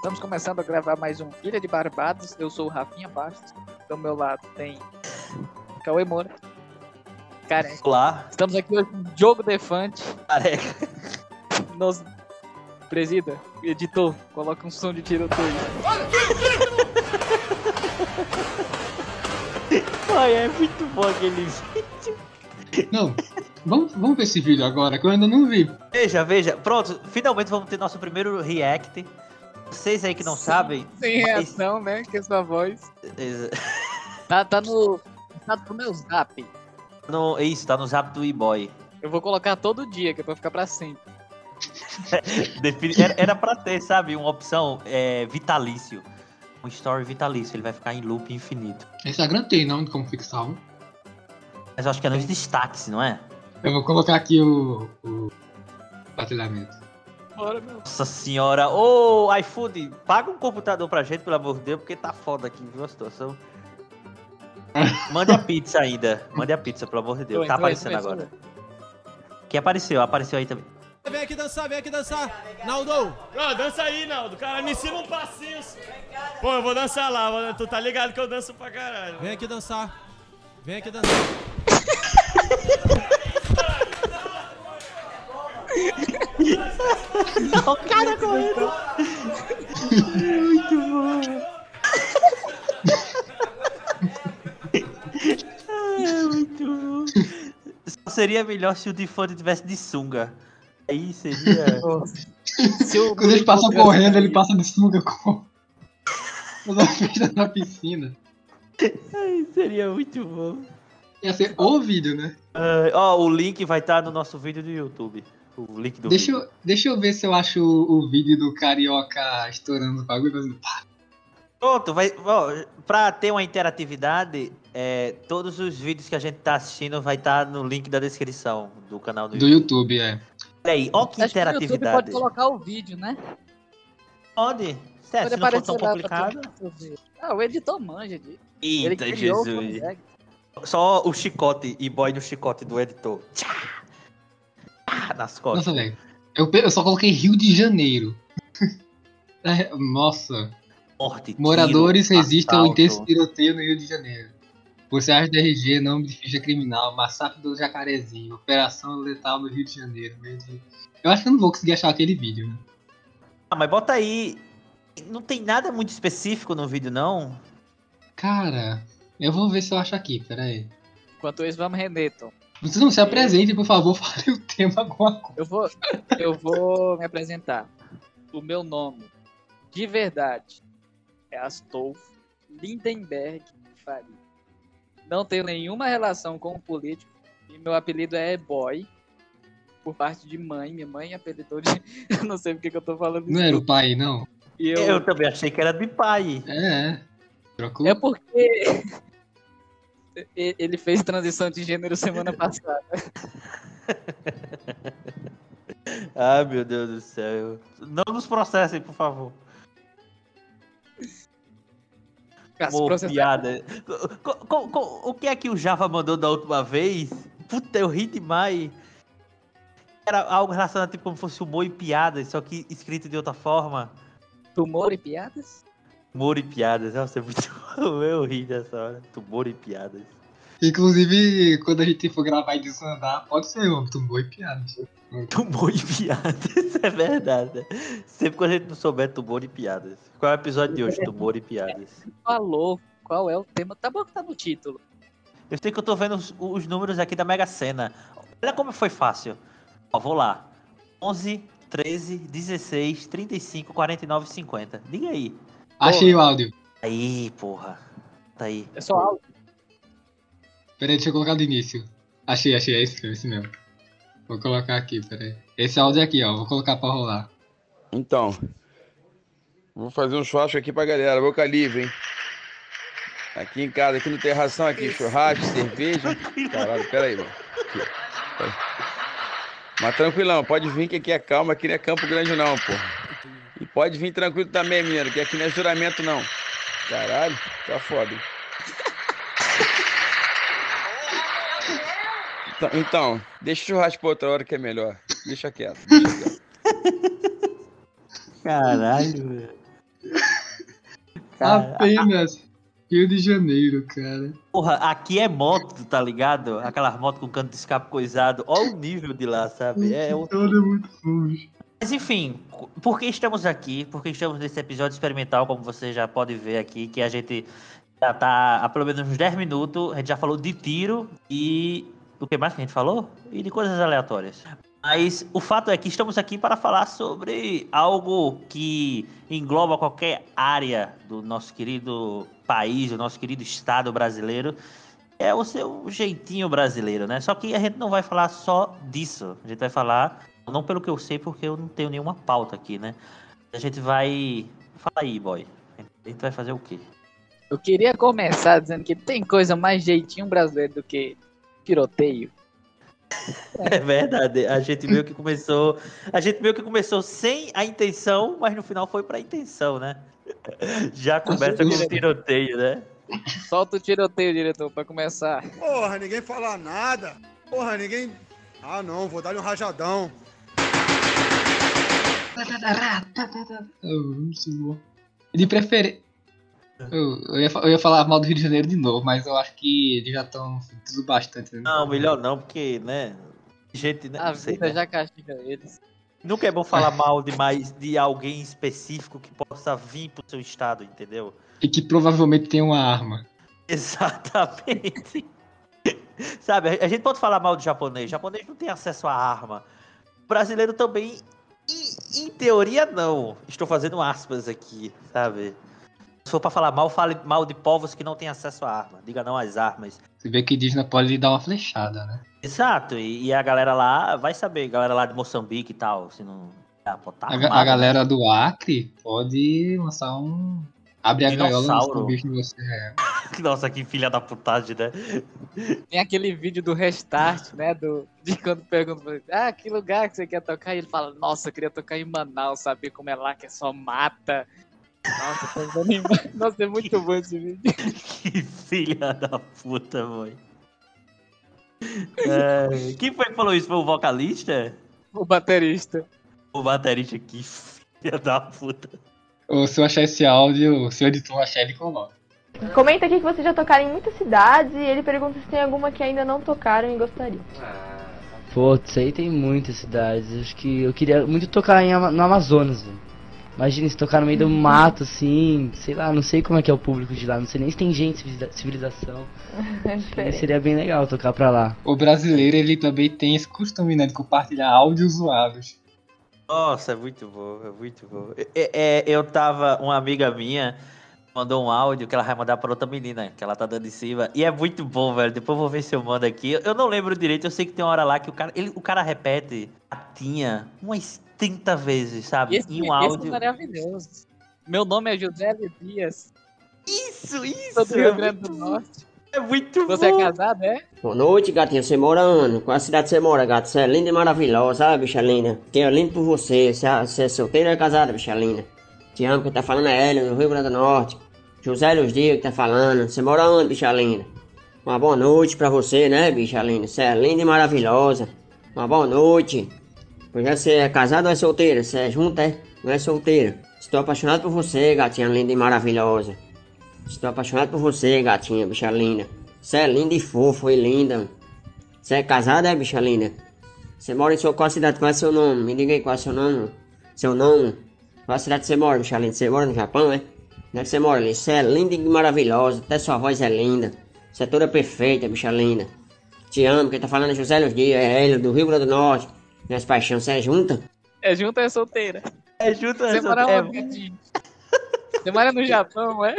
Estamos começando a gravar mais um Ilha de Barbados. Eu sou o Rafinha Bastos. Do meu lado tem Cauê Moura. Karen. Olá, Estamos aqui hoje com Diogo Defante. careca. Nos... Presida, editor, coloca um som de tiroteio. Ai, é muito bom aquele vídeo. Não, vamos, vamos ver esse vídeo agora, que eu ainda não vi. Veja, veja. Pronto, finalmente vamos ter nosso primeiro react. Vocês aí que não sabem. Sem mas- reação, né? Que é sua voz. Tá, tá no. Tá no meu zap. No, isso, tá no zap do e-boy. Eu vou colocar todo dia, que é pra ficar pra sempre. Era, era pra ter, sabe, uma opção é, vitalício. Um story vitalício, ele vai ficar em loop infinito. Instagram tem, não, como fica salvo. Mas eu acho que é nos destaques, não é? Eu vou colocar aqui o, o batalhamento. Meu. Nossa senhora, ô iFood, paga um computador pra gente, pelo amor de Deus, porque tá foda aqui, viu a situação. Mande a pizza ainda. Mande a pizza, pelo amor de Deus. Tá Entrou, aparecendo agora. Quem apareceu? Apareceu aí também. Vem aqui dançar, vem aqui dançar. Naldo, Ô, dança aí, Naldo. Cara, me ensina um passinho. Pô, eu vou dançar lá. mano. Tu tá ligado que eu danço pra caralho. vem aqui dançar. Vem aqui dançar. O cara correndo. Muito bom. É muito bom. Só seria melhor se o Default tivesse de sunga. Aí seria. Se o Quando ele passa correndo, ele passa de sunga com. Toda feita na piscina. Ai, seria muito bom. Ia ser o vídeo, né? Ah, Ó, o link vai estar no nosso vídeo do YouTube. O link do Deixa vídeo. eu, deixa eu ver se eu acho o, o vídeo do carioca estourando o bagulho. fazendo pá. Pronto, vai, ó, pra ter uma interatividade, é, todos os vídeos que a gente tá assistindo vai estar no link da descrição do canal do, Do YouTube. YouTube, é. Olha aí, ó que Acho que o YouTube interatividade. pode colocar o vídeo, né? Pode. Sério, Pode se não for tão complicado. Ah, o editor manja disso. Ele Eita, criou, Jesus. consegue. Só o chicote e boy do chicote do editor. Tchá! Tchá, nas costas. Nossa, velho. Eu, eu só coloquei Rio de Janeiro. É, Nossa. Morte, tiro, Moradores resistem ao assalto. intenso tiroteio no Rio de Janeiro. Policiais da RG, nome de ficha criminal, massacre do Jacarezinho, operação letal no Rio de Janeiro. Eu acho que eu não vou conseguir achar aquele vídeo, né? Ah, mas bota aí. Não tem nada muito específico no vídeo, não. Cara, eu vou ver se eu acho aqui, pera aí. Enquanto isso, vamos render, Tom. Vocês não se apresentem, por favor, fale o tema alguma coisa. Eu vou, eu vou me apresentar. O meu nome, de verdade, é Astolfo Lindenberg Faria. Não tenho nenhuma relação com o político e meu apelido é Boy. Por parte de mãe, minha mãe apelidou de. Eu não sei porque que eu tô falando isso. Não era o pai, não? Eu... eu, também achei que era de pai. É, é. Trocou? É porque ele fez transição de gênero semana passada. Ai, meu Deus do céu. Não nos processem, por favor. Caso Ô, processado. piada. O que é que o Java mandou da última vez? Puta, eu ri demais. Era algo relacionado tipo como fosse humor e piadas, só que escrito de outra forma. Tumor e piadas? Humor e piadas. Nossa, é muito bom. Eu ri dessa hora. Humor e piadas. Inclusive, quando a gente for gravar e desandar, pode ser um tumor e piada. Humor e piadas, é verdade. Sempre que a gente não souber tumor e piadas. Qual é o episódio de hoje? Tumor e piadas. Falou qual é o tema. Tá bom que tá no título. Eu sei que eu tô vendo os, os números aqui da Mega Sena. Olha como foi fácil. Ó, vou lá. 11, 13, 16, 35, 49, 50. Diga aí. Achei o áudio. Aí, porra. Tá aí. É só áudio. Peraí, deixa eu colocar do início. Achei, achei, é esse, mesmo, esse mesmo. Vou colocar aqui, peraí. Esse áudio aqui, ó, vou colocar pra rolar. Então, vou fazer um churrasco aqui pra galera, boca livre, hein? Aqui em casa, aqui no terração, aqui, churrasco, cerveja. Caralho, pera aí, mano. Aqui, pera aí. Mas tranquilão, pode vir que aqui é calma, aqui não é Campo Grande não, pô. Pode vir tranquilo também, menino, que aqui não é juramento não. Caralho, tá foda. hein? Então, então, deixa o churrasco pra outra hora que é melhor. Deixa quieto, deixa quieto. Caralho, velho. Cara, Apenas Rio de Janeiro, cara. Porra, aqui é moto, tá ligado? Aquelas motos com canto de escape coisado. Olha o nível de lá, sabe? É outro Todo é muito longe. Mas enfim, por que estamos aqui? Por que estamos nesse episódio experimental, como você já pode ver aqui, que a gente já tá há pelo menos uns 10 minutos, a gente já falou de tiro e o que mais que a gente falou? E de coisas aleatórias. Mas o fato é que estamos aqui para falar sobre algo que engloba qualquer área do nosso querido país, do nosso querido estado brasileiro. É o seu jeitinho brasileiro, né? Só que a gente não vai falar só disso. A gente vai falar não pelo que eu sei, porque eu não tenho nenhuma pauta aqui, né? A gente vai. Fala aí, boy. A gente vai fazer o quê? Eu queria começar dizendo que tem coisa mais jeitinho brasileiro do que tiroteio. É verdade. A gente meio que começou. A gente meio que começou sem a intenção, mas no final foi pra intenção, né? Já começa com o tiroteio, né? Solta o tiroteio, diretor, pra começar. Porra, ninguém fala nada. Porra, ninguém. Ah, não, vou dar-lhe um rajadão. De preferência. Eu, eu, ia, eu ia falar mal do Rio de Janeiro de novo, mas eu acho que eles já estão tudo bastante. Né? Não, melhor não, porque, né? Gente, né? A Não sei, vida né? já castiga eles. Nunca é bom falar mal demais de alguém específico que possa vir pro seu estado, entendeu? E que provavelmente tem uma arma. Exatamente. Sabe, a- a gente pode falar mal do japonês. O japonês não tem acesso à arma. O brasileiro também, em, em teoria, não. Estou fazendo aspas aqui, sabe? Se for pra falar mal, fale mal de povos que não têm acesso à arma. Diga não às armas. Você vê que indígena pode lhe dar uma flechada, né? Exato, e, e a galera lá vai saber, galera lá de Moçambique e tal, se não. Ah, tá A, a galera do Acre pode lançar um. Abre a gaiola e Dinossauro. bicho em você. É. Nossa, que filha da putagem, né? Tem aquele vídeo do restart, né? Do, de quando pergunta pra ele, ah, que lugar que você quer tocar? E ele fala, nossa, eu queria tocar em Manaus, saber como é lá, que é só mata. Nossa, em... Nossa, é muito bom esse vídeo. Que filha da puta, mãe. É, quem foi que falou isso? Foi o vocalista? O baterista. O baterista? Que filha da puta. Ou se eu achar esse áudio, se o editor achar, ele coloca. Comenta aqui que vocês já tocaram em muitas cidades e ele pergunta se tem alguma que ainda não tocaram e gostariam. Pô, isso aí tem muitas cidades. Acho que eu queria muito tocar em, no Amazonas, velho. Imagina se tocar no meio do mato, assim, sei lá, não sei como é que é o público de lá, não sei nem se tem gente, civiliza- civilização. Seria bem legal tocar pra lá. O brasileiro, ele também tem esse costume, né, de compartilhar áudios zoados. Nossa, é muito bom, é muito bom. É, é, eu tava, uma amiga minha mandou um áudio que ela vai mandar pra outra menina, que ela tá dando em cima. E é muito bom, velho. Depois eu vou ver se eu mando aqui. Eu não lembro direito, eu sei que tem uma hora lá que o cara, ele, o cara repete a tinha umas 30 vezes, sabe? Esse, em um esse áudio. é maravilhoso. Meu nome é José Dias, Isso, isso! sou do é Rio Grande do Norte. É muito Você é bom. casado, é? Boa noite, gatinha. Você mora onde? Qual a cidade você mora, gato? Você é linda e maravilhosa, sabe, bicha linda? Que é lindo por você. Você é, você é solteira ou é casada, bicha linda? Te amo, quem tá falando é Hélio, do Rio Grande do Norte. José Luz Dias que tá falando. Você mora onde, bicha linda? Uma boa noite pra você, né, bicha linda? Você é linda e maravilhosa. Uma boa noite. Pois é, você é casada ou é solteira? Você é junta, é? Não é solteira? Estou apaixonado por você, gatinha linda e maravilhosa. Estou apaixonado por você, gatinha, bicha linda. Você é linda e fofo e linda. Você é casada, é, bicha linda? Você mora em sua qual cidade? Qual é seu nome? Me diga aí qual é seu nome. Seu nome? Qual cidade você mora, bicha linda? Você mora no Japão, é? Onde é que você mora ali? Você é linda e maravilhosa. Até sua voz é linda. Você é toda perfeita, bicha linda. Te amo. Quem tá falando é José Los Dias, é Hélio, do Rio Grande do Norte. Minhas paixões, você é junta? É junto ou é solteira? É Você mora é- onde, gatinho? Você mora no Japão, é?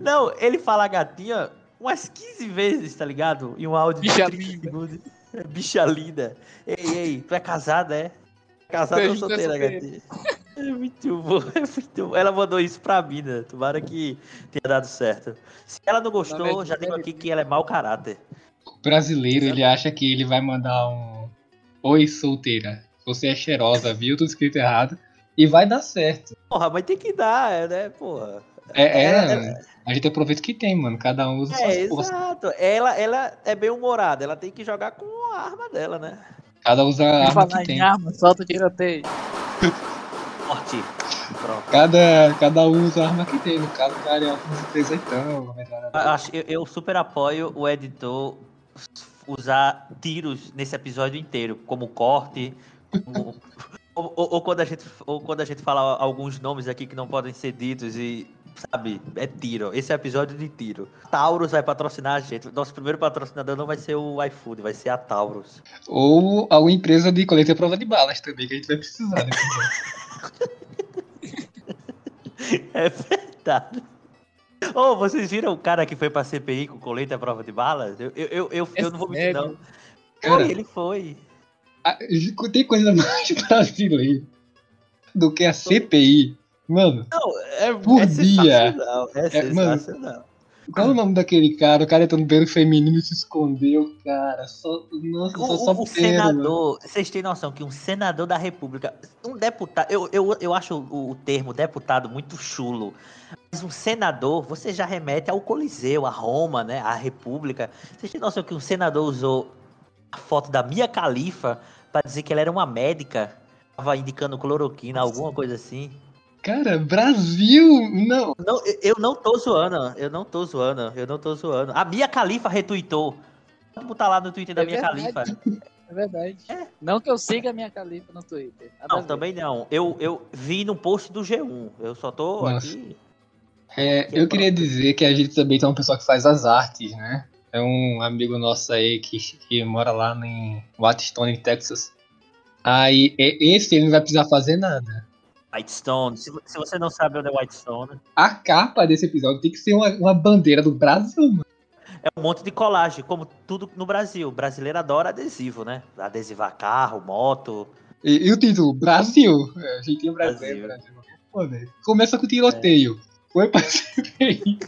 Não, ele fala gatinha umas 15 vezes, tá ligado? Em um áudio Bicha de 30 linda. segundos. É, Bicha linda. Ei, ei, tu é casada, é? Casada ou é solteira, gatinha? É muito bom, é muito bom. Ela mandou isso pra mim, né? Tomara que tenha dado certo. Se ela não gostou, já digo aqui que ela é mau caráter. O brasileiro, ele acha que ele vai mandar um Oi, solteira. Você é cheirosa, viu? Tudo escrito errado. E vai dar certo. Porra, mas tem que dar, é, né, porra? É, é, É, a gente aproveita o que tem, mano. Cada um usa É, suas forças. exato. Ela, ela é bem humorada, ela tem que jogar com a arma dela, né? Cada um usa a arma que em tem. arma, solta o tiroteio. Forte. Pronto. Cada, cada um usa a arma que tem. No caso, o cara 38, uma metralhadora. Eu, acho- eu- eu super apoio o editor usar tiros nesse episódio inteiro, como corte, como- ou, ou- ou quando a gente, ou quando a gente fala alguns nomes aqui que não podem ser ditos e, sabe, é tiro. Esse é episódio de tiro. Taurus vai patrocinar a gente. Nosso primeiro patrocinador não vai ser o iFood, vai ser a Taurus. Ou alguma empresa de coleta e prova de balas também, que a gente vai precisar. Né? É verdade. Ô, vocês viram o cara que foi pra CPI com colete à prova de balas? Eu, eu, eu, eu, eu não vou mentir, não. Cara, Foi, ele foi. Ah, Tem coisa mais brasileira do que a CPI. Mano, Não, é, Por é dia. sensacional. É, É, mano, sensacional. qual é o nome daquele cara? O cara entrou no banheiro feminino e se escondeu, cara. Só, nossa, O, só, só o- pena, mano. senador, vocês têm noção que um senador da república, um deputado, eu, eu, eu acho o, o termo deputado muito chulo, mas um senador, você já remete ao Coliseu, a Roma, né, à república. Vocês têm noção que um senador usou a foto da Mia Khalifa pra dizer que ela era uma médica, tava indicando cloroquina, alguma coisa assim. Cara, Brasil! Não, Não, eu- não tô zoando, eu não tô zoando, eu não tô zoando. A Mia Khalifa retweetou. Pode botar lá no Twitter da É Mia. Khalifa. É verdade. Não que eu siga a minha califa no Twitter. Nada Não, também não. Eu, eu vi no post do G1. Eu só tô Nossa. aqui. É, eu queria dizer que a gente também tem uma pessoa que faz as artes, né? É um amigo nosso aí que, que mora lá em Wattstone, Texas. Aí, esse ele não vai precisar fazer nada. Whitestone. Se, se você não sabe onde é Whitestone, A capa desse episódio tem que ser uma, uma bandeira do Brasil, mano. é um monte de colagem, como tudo no Brasil. O brasileiro adora adesivo, né? Adesivar carro, moto. E, e o título, Brasil. É, jeitinho brasileiro, Brasil. Pô, velho. Começa com tiroteio. Foi pra CPI.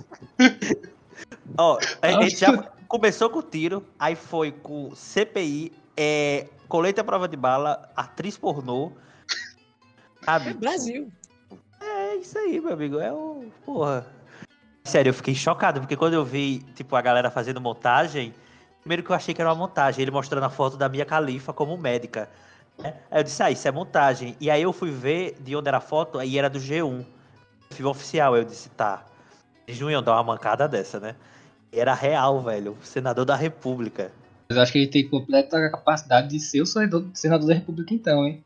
Ó, a gente já começou com tiro, aí foi com CPI, é, colete à prova de bala, atriz pornô. Sabe? É Brasil. É isso aí, meu amigo. É o. Porra. Sério, eu fiquei chocado, porque quando eu vi, tipo, a galera fazendo montagem, primeiro que eu achei que era uma montagem, ele mostrando a foto da Mia Khalifa como médica. né? Aí eu disse, ah, isso é montagem. E aí eu fui ver de onde era a foto, aí era do G1. Filme oficial. Aí eu disse, tá. Eles não iam dar uma mancada dessa, né? Era real, velho. Senador da República. Mas eu acho que ele tem completa capacidade de ser o senador, senador da República, então, hein?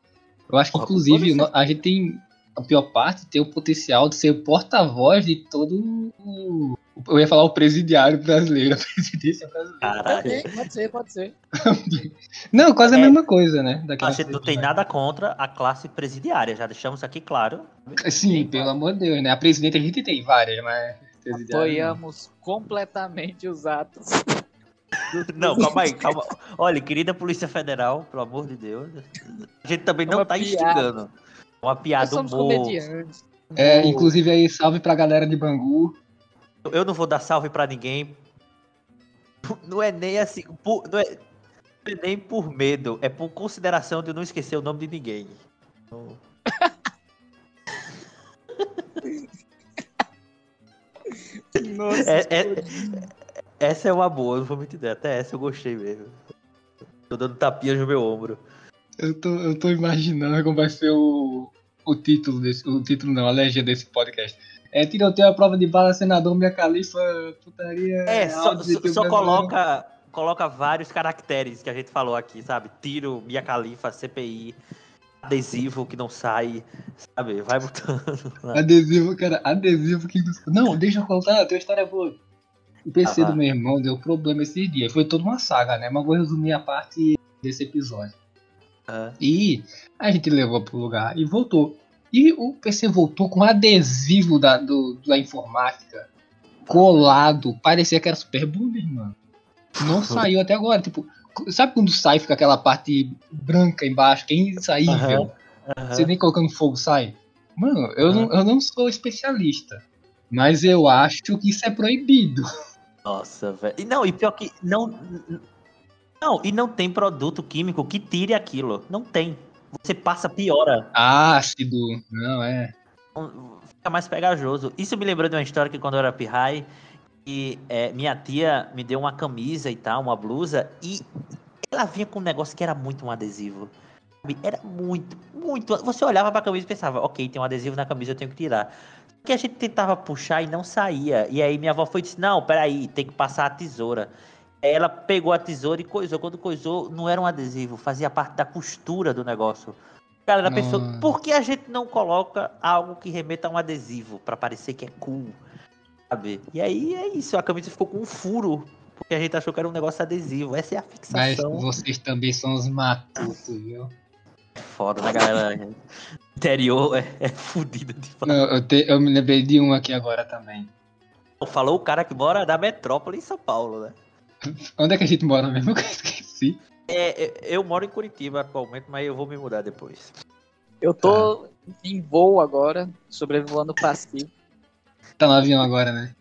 Eu acho que, Porra, inclusive, a gente tem. A pior parte tem o potencial de ser o porta-voz de todo o. Eu ia falar o presidiário brasileiro, a presidência brasileira. Caralho. Pode ser, pode ser. Não, quase a É. mesma coisa, né? Daquela A não tem nada contra a classe presidiária, já deixamos aqui claro. Sim, pelo amor de Deus, né? A presidente a gente tem várias, mas. Apoiamos completamente os atos. Não, calma aí, calma. Olha, querida Polícia Federal, pelo amor de Deus. A gente também É não uma tá piada. instigando. É uma Nós piada, humor. comediantes. É, inclusive aí, salve pra galera de Bangu. Eu não vou dar salve pra ninguém. Não é nem assim. por- não, é, não é nem por medo, é por consideração de eu não esquecer o nome de ninguém. Então, Nossa, É- é- essa é uma boa, não vou mentir. Até essa eu gostei mesmo. Tô dando tapinhas no meu ombro. Eu tô, eu tô imaginando como vai ser o, o título desse. O título não, a legenda desse podcast. É tiroteio a prova de bala, senador, minha califa, putaria. É, só, áudio, só- só brasileiro. coloca, coloca vários caracteres que a gente falou aqui, sabe? Tiro, Mia Khalifa, CPI, adesivo que não sai, sabe? Vai botando. Adesivo, cara, adesivo que. Não, deixa eu contar, tem uma história boa. O PC Ah, vá. do meu irmão deu problema esses dias. Foi toda uma saga, né? Mas vou resumir a parte desse episódio. Ah, E a gente levou pro lugar e voltou. E o PC voltou com adesivo da, do, da informática colado. Parecia que era super boomer, mano. Não saiu até agora. Tipo, sabe quando sai fica aquela parte branca embaixo, que é insaível? Você nem colocando fogo sai? Mano, eu, não, eu não sou especialista. Mas eu acho que isso é proibido. Nossa, velho. E não, e pior que não. Não, e não tem produto químico que tire aquilo. Não tem. Você passa, piora. Ácido, não é. Fica mais pegajoso. Isso me lembrou de uma história que quando eu era pirrai, e é, minha tia me deu uma camisa e tal, uma blusa, e ela vinha com um negócio que era muito um adesivo. Era muito, muito. Você olhava pra camisa e pensava, ok, tem um adesivo na camisa, eu tenho que tirar. Que a gente tentava puxar e não saía. E aí minha avó foi e disse: Não, peraí, tem que passar a tesoura. Ela pegou a tesoura e coisou. Quando coisou, não era um adesivo, fazia parte da costura do negócio. A galera pensou: Nossa. por que a gente não coloca algo que remeta a um adesivo? Pra parecer que é cool. Sabe? E aí é isso, a camisa ficou com um furo. Porque a gente achou que era um negócio adesivo. Essa é a Mas fixação. vocês também são os matutos, viu? Foda, né, galera? Interior é, é fudido de falar. Não, eu, te- eu me lembrei de um aqui agora também. Falou o cara que mora na metrópole em São Paulo, né? Onde é que a gente mora mesmo? Eu esqueci. É, é, eu moro em Curitiba atualmente, mas eu vou me mudar depois. Eu tô em voo agora, sobrevoando o Pacífico. Tá no avião agora, né?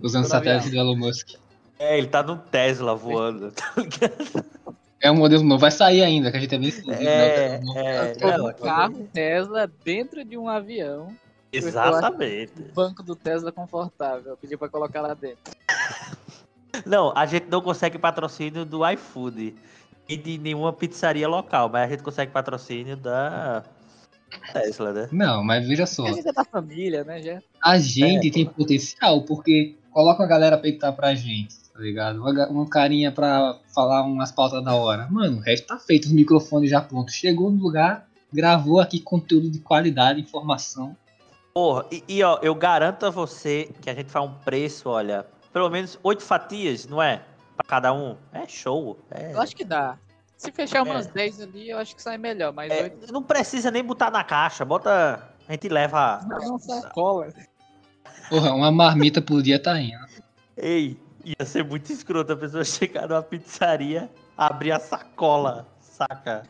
Usando satélite do Elon Musk. É, ele tá no Tesla voando, tá ligado? É um modelo novo, vai sair ainda, que a gente é bem exclusivo, É, né? O é, não, num carro Tesla dentro de um avião. Exatamente. O banco do Tesla confortável. Eu pedi pra colocar lá dentro. Não, a gente não consegue patrocínio do iFood e de nenhuma pizzaria local, mas a gente consegue patrocínio da Tesla, né? Não, mas veja só. A gente é da família, né, já? A gente tem potencial, porque coloca a galera pra editar pra gente, tá ligado? Uma, carinha pra falar umas pautas da hora. Mano, o resto tá feito, os microfones já prontos. Chegou no lugar, gravou aqui conteúdo de qualidade, informação. Porra, e, e, ó, eu garanto a você que a gente faz um preço, olha, pelo menos oito fatias, não é? Pra cada um. É show. É, Eu acho que dá. Se fechar umas É. 10 ali, eu acho que sai melhor. Mas é, oito não precisa nem botar na caixa, bota. A gente leva. não sacola. Porra, uma marmita por dia tá indo. Ei, ia ser muito escroto a pessoa chegar numa pizzaria, abrir a sacola, saca?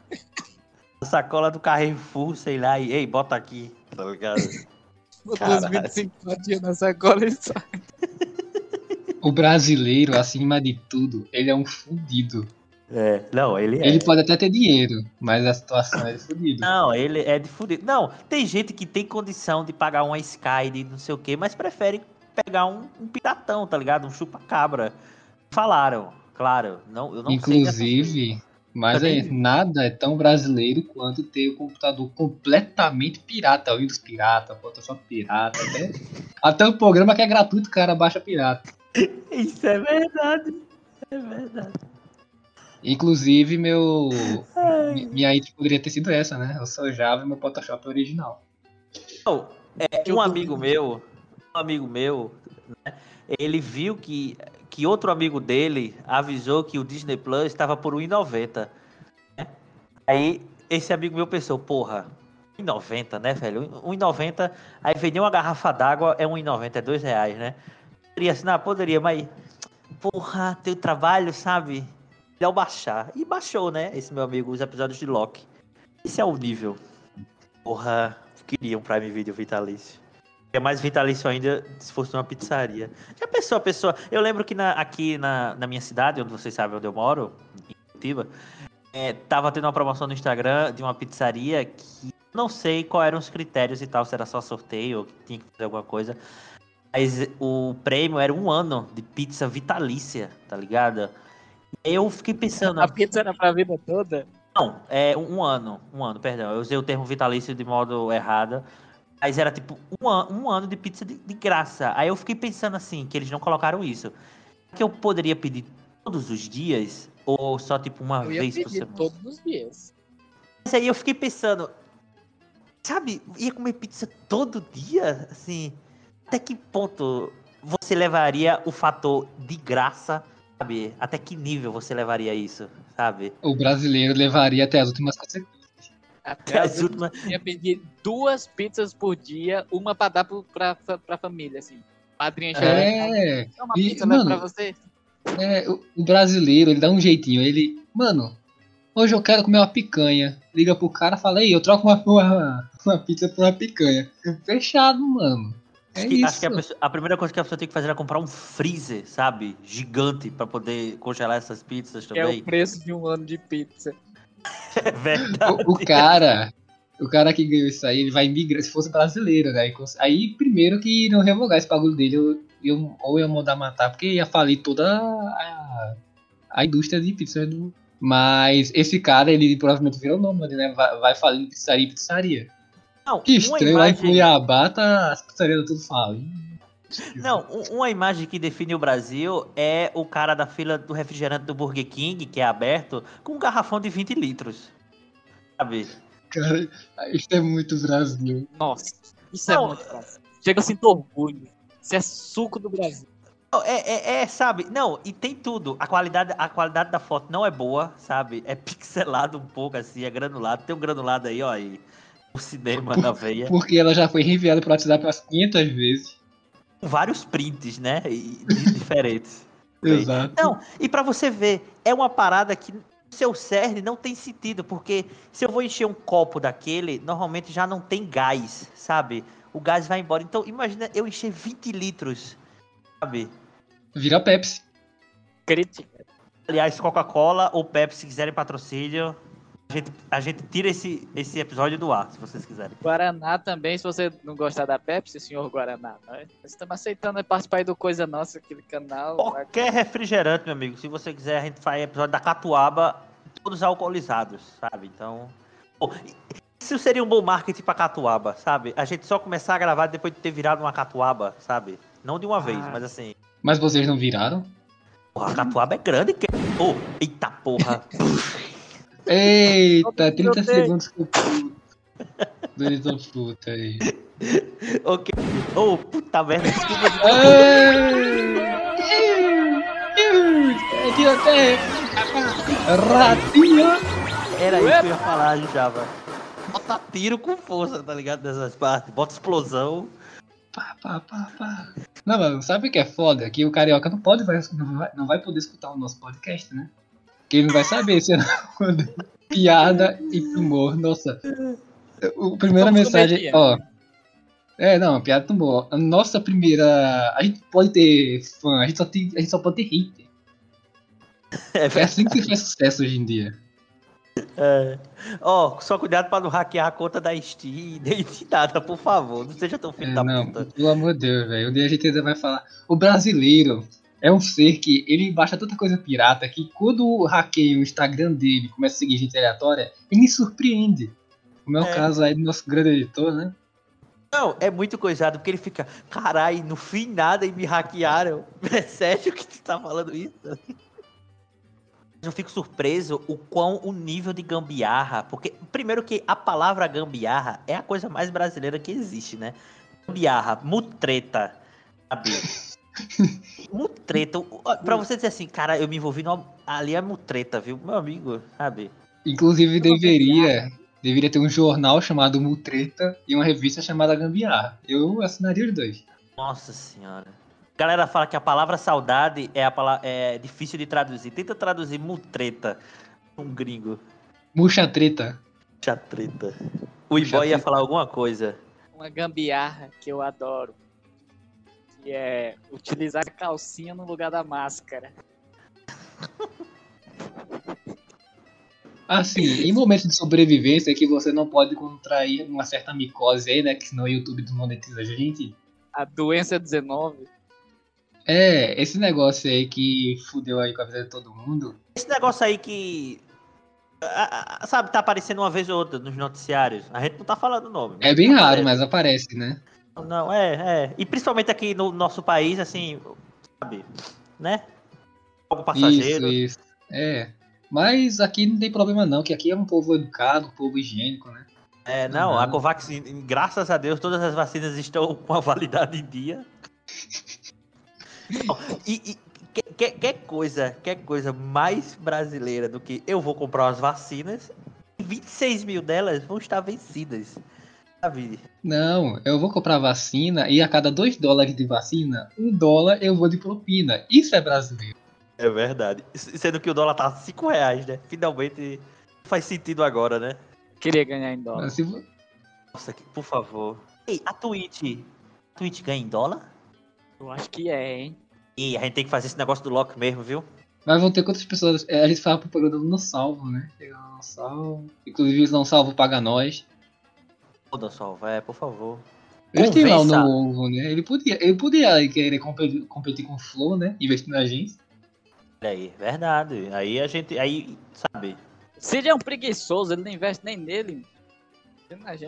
A sacola do Carrefour, sei lá, e ei, bota aqui, tá ligado? Botou os Caralho. 25 fatias na sacola e sai. O brasileiro, acima de tudo, ele é um fudido. É, não, ele é. Ele pode até ter dinheiro, mas a situação é de fudido. Não, ele é de fudido. Não, tem gente que tem condição de pagar uma Sky de não sei o que, mas prefere pegar um, um piratão, tá ligado? Um chupa-cabra. Falaram, claro. Não, eu não sei. Inclusive, mas Também- é, nada é tão brasileiro quanto ter o computador completamente pirata, o Windows pirata, Photoshop pirata, até, até o programa que é gratuito, o cara baixa pirata. Isso é verdade. É verdade. Inclusive, meu. mi- Minha intro poderia ter sido essa, né? Eu sou Java e meu Photoshop é original. Não, é, um amigo meu, amigo meu, né, ele viu que, que outro amigo dele avisou que o Disney Plus estava por 1,90. né? Aí esse amigo meu pensou, porra, 1,90, né, velho? 1,90, aí vendeu uma garrafa d'água, é 1,90, é 2 reais, né? Poderia assinar? Poderia, mas, porra, teu trabalho, sabe? Melhor baixar. E baixou, né, esse meu amigo, os episódios de Loki. Esse é o nível. Porra, queria um Prime Video vitalício. É mais vitalício ainda se fosse uma pizzaria. Já pensou a pessoa. Eu lembro que na- aqui na, na minha cidade, onde vocês sabem onde eu moro, em Curitiba, é, tava tendo uma promoção no Instagram de uma pizzaria que não sei quais eram os critérios e tal, se era só sorteio ou que tinha que fazer alguma coisa. Mas o prêmio era um ano de pizza vitalícia, tá ligado? Eu fiquei pensando. A pizza era pra vida toda? Não, é um ano. Um ano, perdão. Eu usei o termo vitalício de modo errado. Mas era tipo um, an- um ano de pizza de, de graça. Aí eu fiquei pensando assim, que eles não colocaram isso. Que eu poderia pedir todos os dias? Ou só tipo uma Eu ia vez por pedir semana? todos os dias. Mas aí eu fiquei pensando, sabe, ia comer pizza todo dia? Assim, até que ponto você levaria o fator de graça, sabe? Até que nível você levaria isso, sabe? O brasileiro levaria até as últimas consequências. Até As as últimas... Eu ia pedir duas pizzas por dia, uma pra dar pro, pra, pra, família, assim. Padrinha chega É, "Quer uma e, pizza leva mano, pra você? É, o, brasileiro, ele dá um jeitinho. Ele, mano, hoje eu quero comer uma picanha. Liga pro cara e fala, aí, eu troco uma, uma, uma pizza por uma picanha. Fechado, mano. É Acho que, isso. acho que a, pessoa- a primeira coisa que a pessoa tem que fazer é comprar um freezer, sabe? Gigante, pra poder congelar essas pizzas Que é também. o preço de um ano de pizza. É verdade. O, o cara, o cara que ganhou isso aí, ele vai migrar, se fosse brasileiro, né? Aí, primeiro que iriam revogar esse bagulho dele, eu, eu, ou ia mandar matar, porque ia falir toda a, a indústria de pizza do, Mas esse cara, ele provavelmente virou nômade, né? Vai, vai falindo pizzaria em pizzaria. Não, Que estranho, lá em imagem- Cuiabá tá, as pizzarias tudo falindo. Não, um- uma imagem que define o Brasil é o cara da fila do refrigerante do Burger King, que é aberto, com um garrafão de 20 litros. Sabe? Cara, isso é muito Brasil. Nossa, isso Não, é muito fácil. Chega, eu sinto orgulho. Isso é suco do Brasil. É, é, é, sabe? Não, e tem tudo. A qualidade, a qualidade da foto não é boa, sabe? É pixelado um pouco assim, é granulado. Tem um granulado aí, ó, aí. O cinema na veia. Porque ela já foi enviada pro WhatsApp umas 500 vezes. Com vários prints, né? E, diferentes. Exato. Não, e pra você ver, é uma parada que seu cerne não tem sentido, porque se eu vou encher um copo daquele, normalmente já não tem gás, sabe? O gás vai embora. Então, imagina eu encher 20 litros, sabe? Vira Pepsi. Crítica. Aliás, Coca-Cola ou Pepsi, se quiserem patrocínio, a gente, a gente tira esse, esse episódio do ar, se vocês quiserem. Guaraná também, se você não gostar da Pepsi, senhor Guaraná. Nós estamos aceitando participar aí do Coisa Nossa, aquele canal. Qualquer refrigerante, meu amigo, se você quiser, a gente faz episódio da Catuaba, todos alcoolizados, sabe? Então. Pô, isso seria um bom marketing pra Catuaba, sabe? A gente só começar a gravar depois de ter virado uma Catuaba, sabe? Não de uma vez, Ah. mas assim. Mas vocês não viraram? Porra, a Catuaba é grande, que. Oh, eita porra! Eita, 30 Deus. segundos que eu puto. Dois da puta aí. ok. Oh, puta merda, desculpa. De até. Ratinho! Era isso que eu ia falar, Java. Bota tiro com força, tá ligado? Nessas partes. Bota explosão. Pá, pá, pá, pá. Não, mano, sabe o que é foda? Que o carioca não pode, não, vai, não vai poder escutar o nosso podcast, né? Porque ele não vai saber se é quando piada e humor. Nossa. O, primeira Vamos mensagem, ó. É, não, piada tão boa. A nossa primeira. A gente pode ter fã, a gente só, tem, a gente só pode ter hater. É É assim que se faz sucesso hoje em dia. É. Ó, só cuidado pra não hackear a conta da Steam nada, por favor. Não seja tão filho É, da não, puta. pelo amor de Deus, velho. Um dia a gente ainda vai falar. O brasileiro é um ser que ele baixa tanta coisa pirata que quando hackeia o Instagram dele começa a seguir gente aleatória, ele me surpreende. Como é o É. caso aí do nosso grande editor, né? Não, é muito coisado, porque ele fica, carai, no fim nada e me hackearam. É sério que tu tá falando isso? Eu fico surpreso o quão o nível de gambiarra, porque primeiro que a palavra gambiarra é a coisa mais brasileira que existe, né? Gambiarra, mutreta, sabe? mutreta, o- pra você dizer assim, cara, eu me envolvi numa, ali é mutreta, viu? Meu amigo, sabe? Inclusive deveria, deveria ter um jornal chamado Mutreta e uma revista chamada Gambiarra. Eu assinaria os dois. Nossa senhora. Galera fala que a palavra saudade é a palavra é difícil de traduzir. Tenta traduzir mutreta. Um gringo. Murcha treta. Chatreta. O Iboy ia falar alguma coisa. Uma gambiarra que eu adoro. Que é utilizar a calcinha no lugar da máscara. Assim, em momentos de sobrevivência que você não pode contrair uma certa micose aí, né? Que senão o YouTube desmonetiza a gente. A doença 19. É, esse negócio aí que fudeu aí com a vida de todo mundo. Esse negócio aí que. a- a- sabe, tá aparecendo uma vez ou outra nos noticiários. A gente não tá falando o nome. É bem raro, mas aparece, né? Não, é, é. E principalmente aqui no nosso país, assim, sabe? Né? Algo passageiro. Isso, isso. É. Mas aqui não tem problema não, que aqui é um povo educado, um povo higiênico, né? É, não, Uhum. a Covax, graças a Deus, todas as vacinas estão com a validade em dia. Não, e, e que, que, coisa, que coisa mais brasileira do que eu vou comprar as vacinas e 26 mil delas vão estar vencidas. Não, eu vou comprar vacina e a cada 2 dólares de vacina, um dólar eu vou de propina. Isso é brasileiro. É verdade. Sendo que o dólar tá 5 reais, né? Finalmente faz sentido agora, né? Queria ganhar em dólar. Se Nossa, que- por favor. Ei, a Twitch. A Twitch ganha em dólar? Eu acho que é, hein? E a gente tem que fazer esse negócio do lock mesmo, viu? Mas vão ter quantas pessoas. é, A gente fala propaganda no salvo, né? Pegar no salvo. Inclusive eles não salvo paga nós. Foda salva, é, por favor. Eles têm lá o novo, né? Ele podia, ele podia querer competir, competir com o Flow, né? Investindo na gente. Olha aí, verdade. Aí a gente. Aí, sabe? Cid é um preguiçoso, ele não investe nem nele.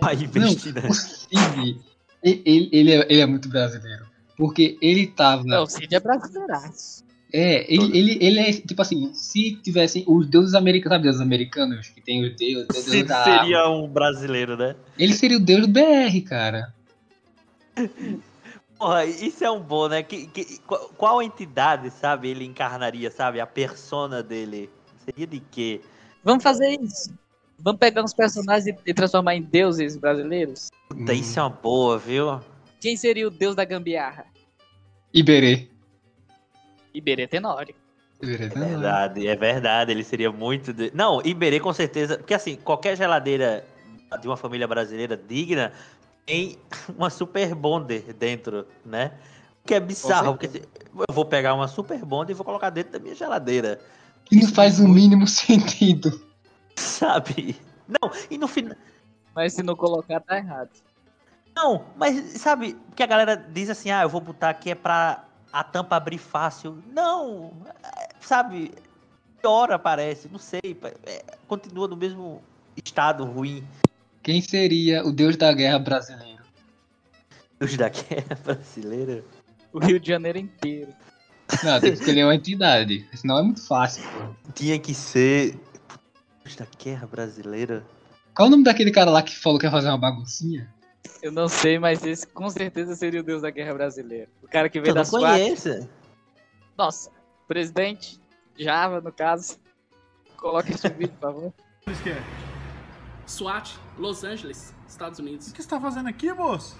Vai investir, né? O Cid, ele, ele- ele é, ele é muito brasileiro. Porque ele tava. Não, o Cid é brasileiraço. É, ele, ele, ele é tipo assim, se tivessem os deuses americanos, sabe, deuses americanos, que tem os deuses, tem o deus da seria um brasileiro, né? Ele seria o deus do BR, cara. Porra, isso é um bom, né? Que, que- qual, qual entidade, sabe, ele encarnaria, sabe? A persona dele. Seria de quê? Vamos fazer isso. Vamos pegar uns personagens e, e transformar em deuses brasileiros. Puta, isso é uma boa, viu? Quem seria o deus da gambiarra? Iberê. Iberê Tenório. Iberê É tá lá. verdade, é verdade. Ele seria muito. De... Não, Iberê com certeza. Porque assim, qualquer geladeira de uma família brasileira digna tem uma super bonder dentro, né? O que é bizarro, porque eu vou pegar uma super bonder e vou colocar dentro da minha geladeira. Que não faz o mínimo sentido. Sabe? Não, e no final. Mas se não colocar, tá errado. Não, mas sabe que a galera diz assim, ah, eu vou botar aqui é pra a tampa abrir fácil. Não, sabe? Piora parece, não sei. é, continua no mesmo estado ruim. Quem seria o deus da guerra brasileiro? Deus da guerra brasileira. O Rio de Janeiro inteiro. Não, tem que escolher uma entidade. Senão é muito fácil. pô. Tinha que ser. Deus da guerra brasileira. Qual o nome daquele cara lá que falou que ia fazer uma baguncinha? Eu não sei, mas esse com certeza seria o deus da guerra brasileira. O cara que veio Eu da não SWAT. conheço. Nossa, presidente Java, no caso. Coloca esse vídeo, por favor. Eles que é? SWAT, Los Angeles, Estados Unidos. O que você tá fazendo aqui, moço?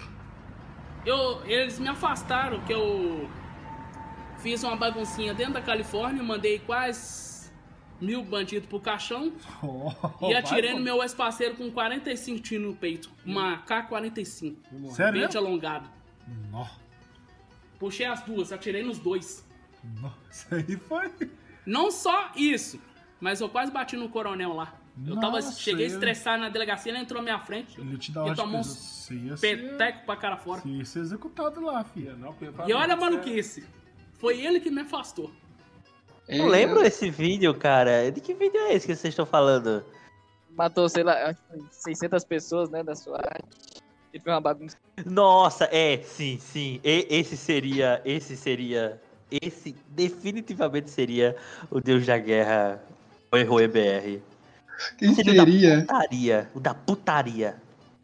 Eu, eles me afastaram que eu fiz uma baguncinha dentro da Califórnia, mandei quase mil bandidos pro caixão e atirei no meu ex-parceiro com 45 tiros no peito. Uma K-45. Sério Pente alongado. Nó, Puxei as duas, atirei nos dois. nó, isso aí foi. Não só isso, mas eu quase bati no coronel lá. Eu tava, Nossa, cheguei ele- estressado na delegacia, ele entrou na minha frente Ele te dá e uma tomou uns ser, peteco pra cara fora. você ia ser executado lá, filho. E olha a maluquice. Foi ele que me afastou. Eu lembro esse vídeo, cara. De que vídeo é esse que vocês estão falando? Matou, sei lá, acho que foi 600 pessoas, né, da SWAT. E foi uma bagunça. Nossa, é, sim, sim. E- esse seria. Esse seria. Esse definitivamente seria o Deus da Guerra. O erro EBR. Quem Seria o da seria? putaria. O da putaria.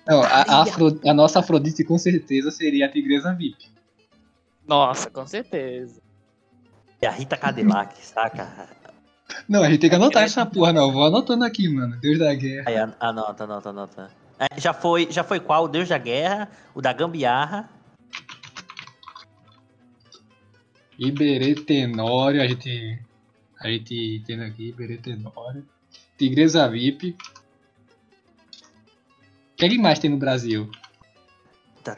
Não, a, a Afro- a nossa Afrodite com certeza seria a Tigresa VIP. Nossa, com certeza. E a Rita Cadillac, saca? Não, a gente tem que anotar essa porra, não. Vou anotando aqui, mano. Deus da guerra. Aí, an- anota, anota, anota. É, já, foi, já foi qual? O Deus da Guerra, o da Gambiarra. Iberê Tenório, a gente. A gente tendo aqui, Iberê Tenório. Tigresa VIP. O que mais tem no Brasil? Tá.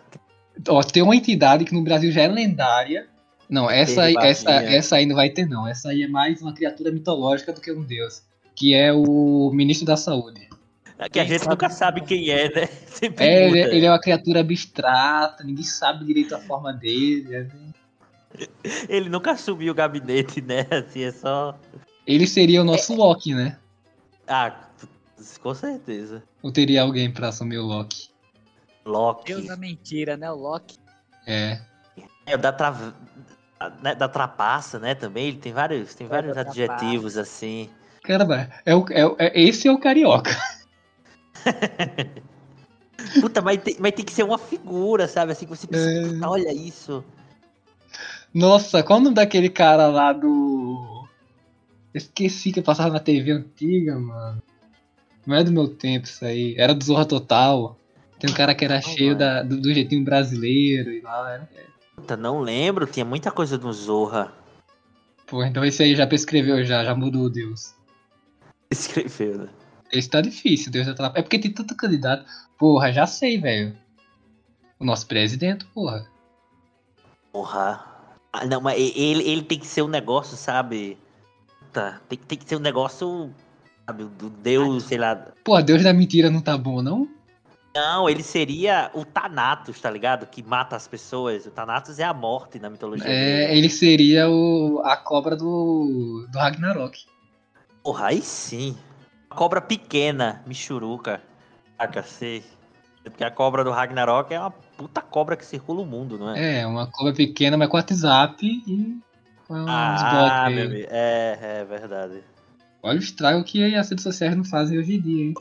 Ó, tem uma entidade que no Brasil já é lendária. Não, essa aí, essa, essa aí não vai ter, não. Essa aí é mais uma criatura mitológica do que um deus. Que é o ministro da saúde. É Que a gente nunca sabe quem é, né? Sempre É, ele, muda. ele é uma criatura abstrata, ninguém sabe direito a forma dele. é- Ele nunca assumiu o gabinete, né? Assim, é só. Ele seria o nosso Loki, né? Ah, com certeza. Ou teria alguém pra assumir o Loki? Loki. Deus da mentira, né, o Loki. É. É, o da, tra... né, da trapaça, né? Também. Ele tem vários, tem vários da adjetivos assim. Caramba, é o, é, o- é- esse é o carioca. Puta, mas tem, mas tem que ser uma figura, sabe? Assim que você pensa, É. puta, olha isso. Nossa, qual o nome daquele cara lá do. Esqueci que eu passava na TV antiga, mano. Não é do meu tempo isso aí. Era do Zorra Total. Tem um cara que era cheio da, do, do jeitinho brasileiro e lá. Era... Puta, não lembro, tinha muita coisa do Zorra. Pô, então esse aí já prescreveu já, já mudou o Deus. Escreveu, né? Esse tá difícil, Deus da Trapa. É porque tem tanto candidato. Porra, já sei, velho. O nosso presidente, porra. Porra. Ah, não, mas ele, ele tem que ser um negócio, sabe? Puta, tem, tem que ser um negócio, sabe? Do Deus, sei lá. Porra, Deus da mentira não tá bom, não? Não, ele seria o Thanatos, tá ligado? Que mata as pessoas. O Thanatos é a morte na mitologia. É, ele seria o, a cobra do, do Ragnarok. Porra, aí sim. Uma cobra pequena, michuruca. Saca, sei. Porque a cobra do Ragnarok é uma puta cobra que circula o mundo, não é? É, uma cobra pequena, mas com WhatsApp e com uns Ah, aí. amigo. É, é verdade. Olha o estrago que as redes sociais não fazem hoje em dia, hein?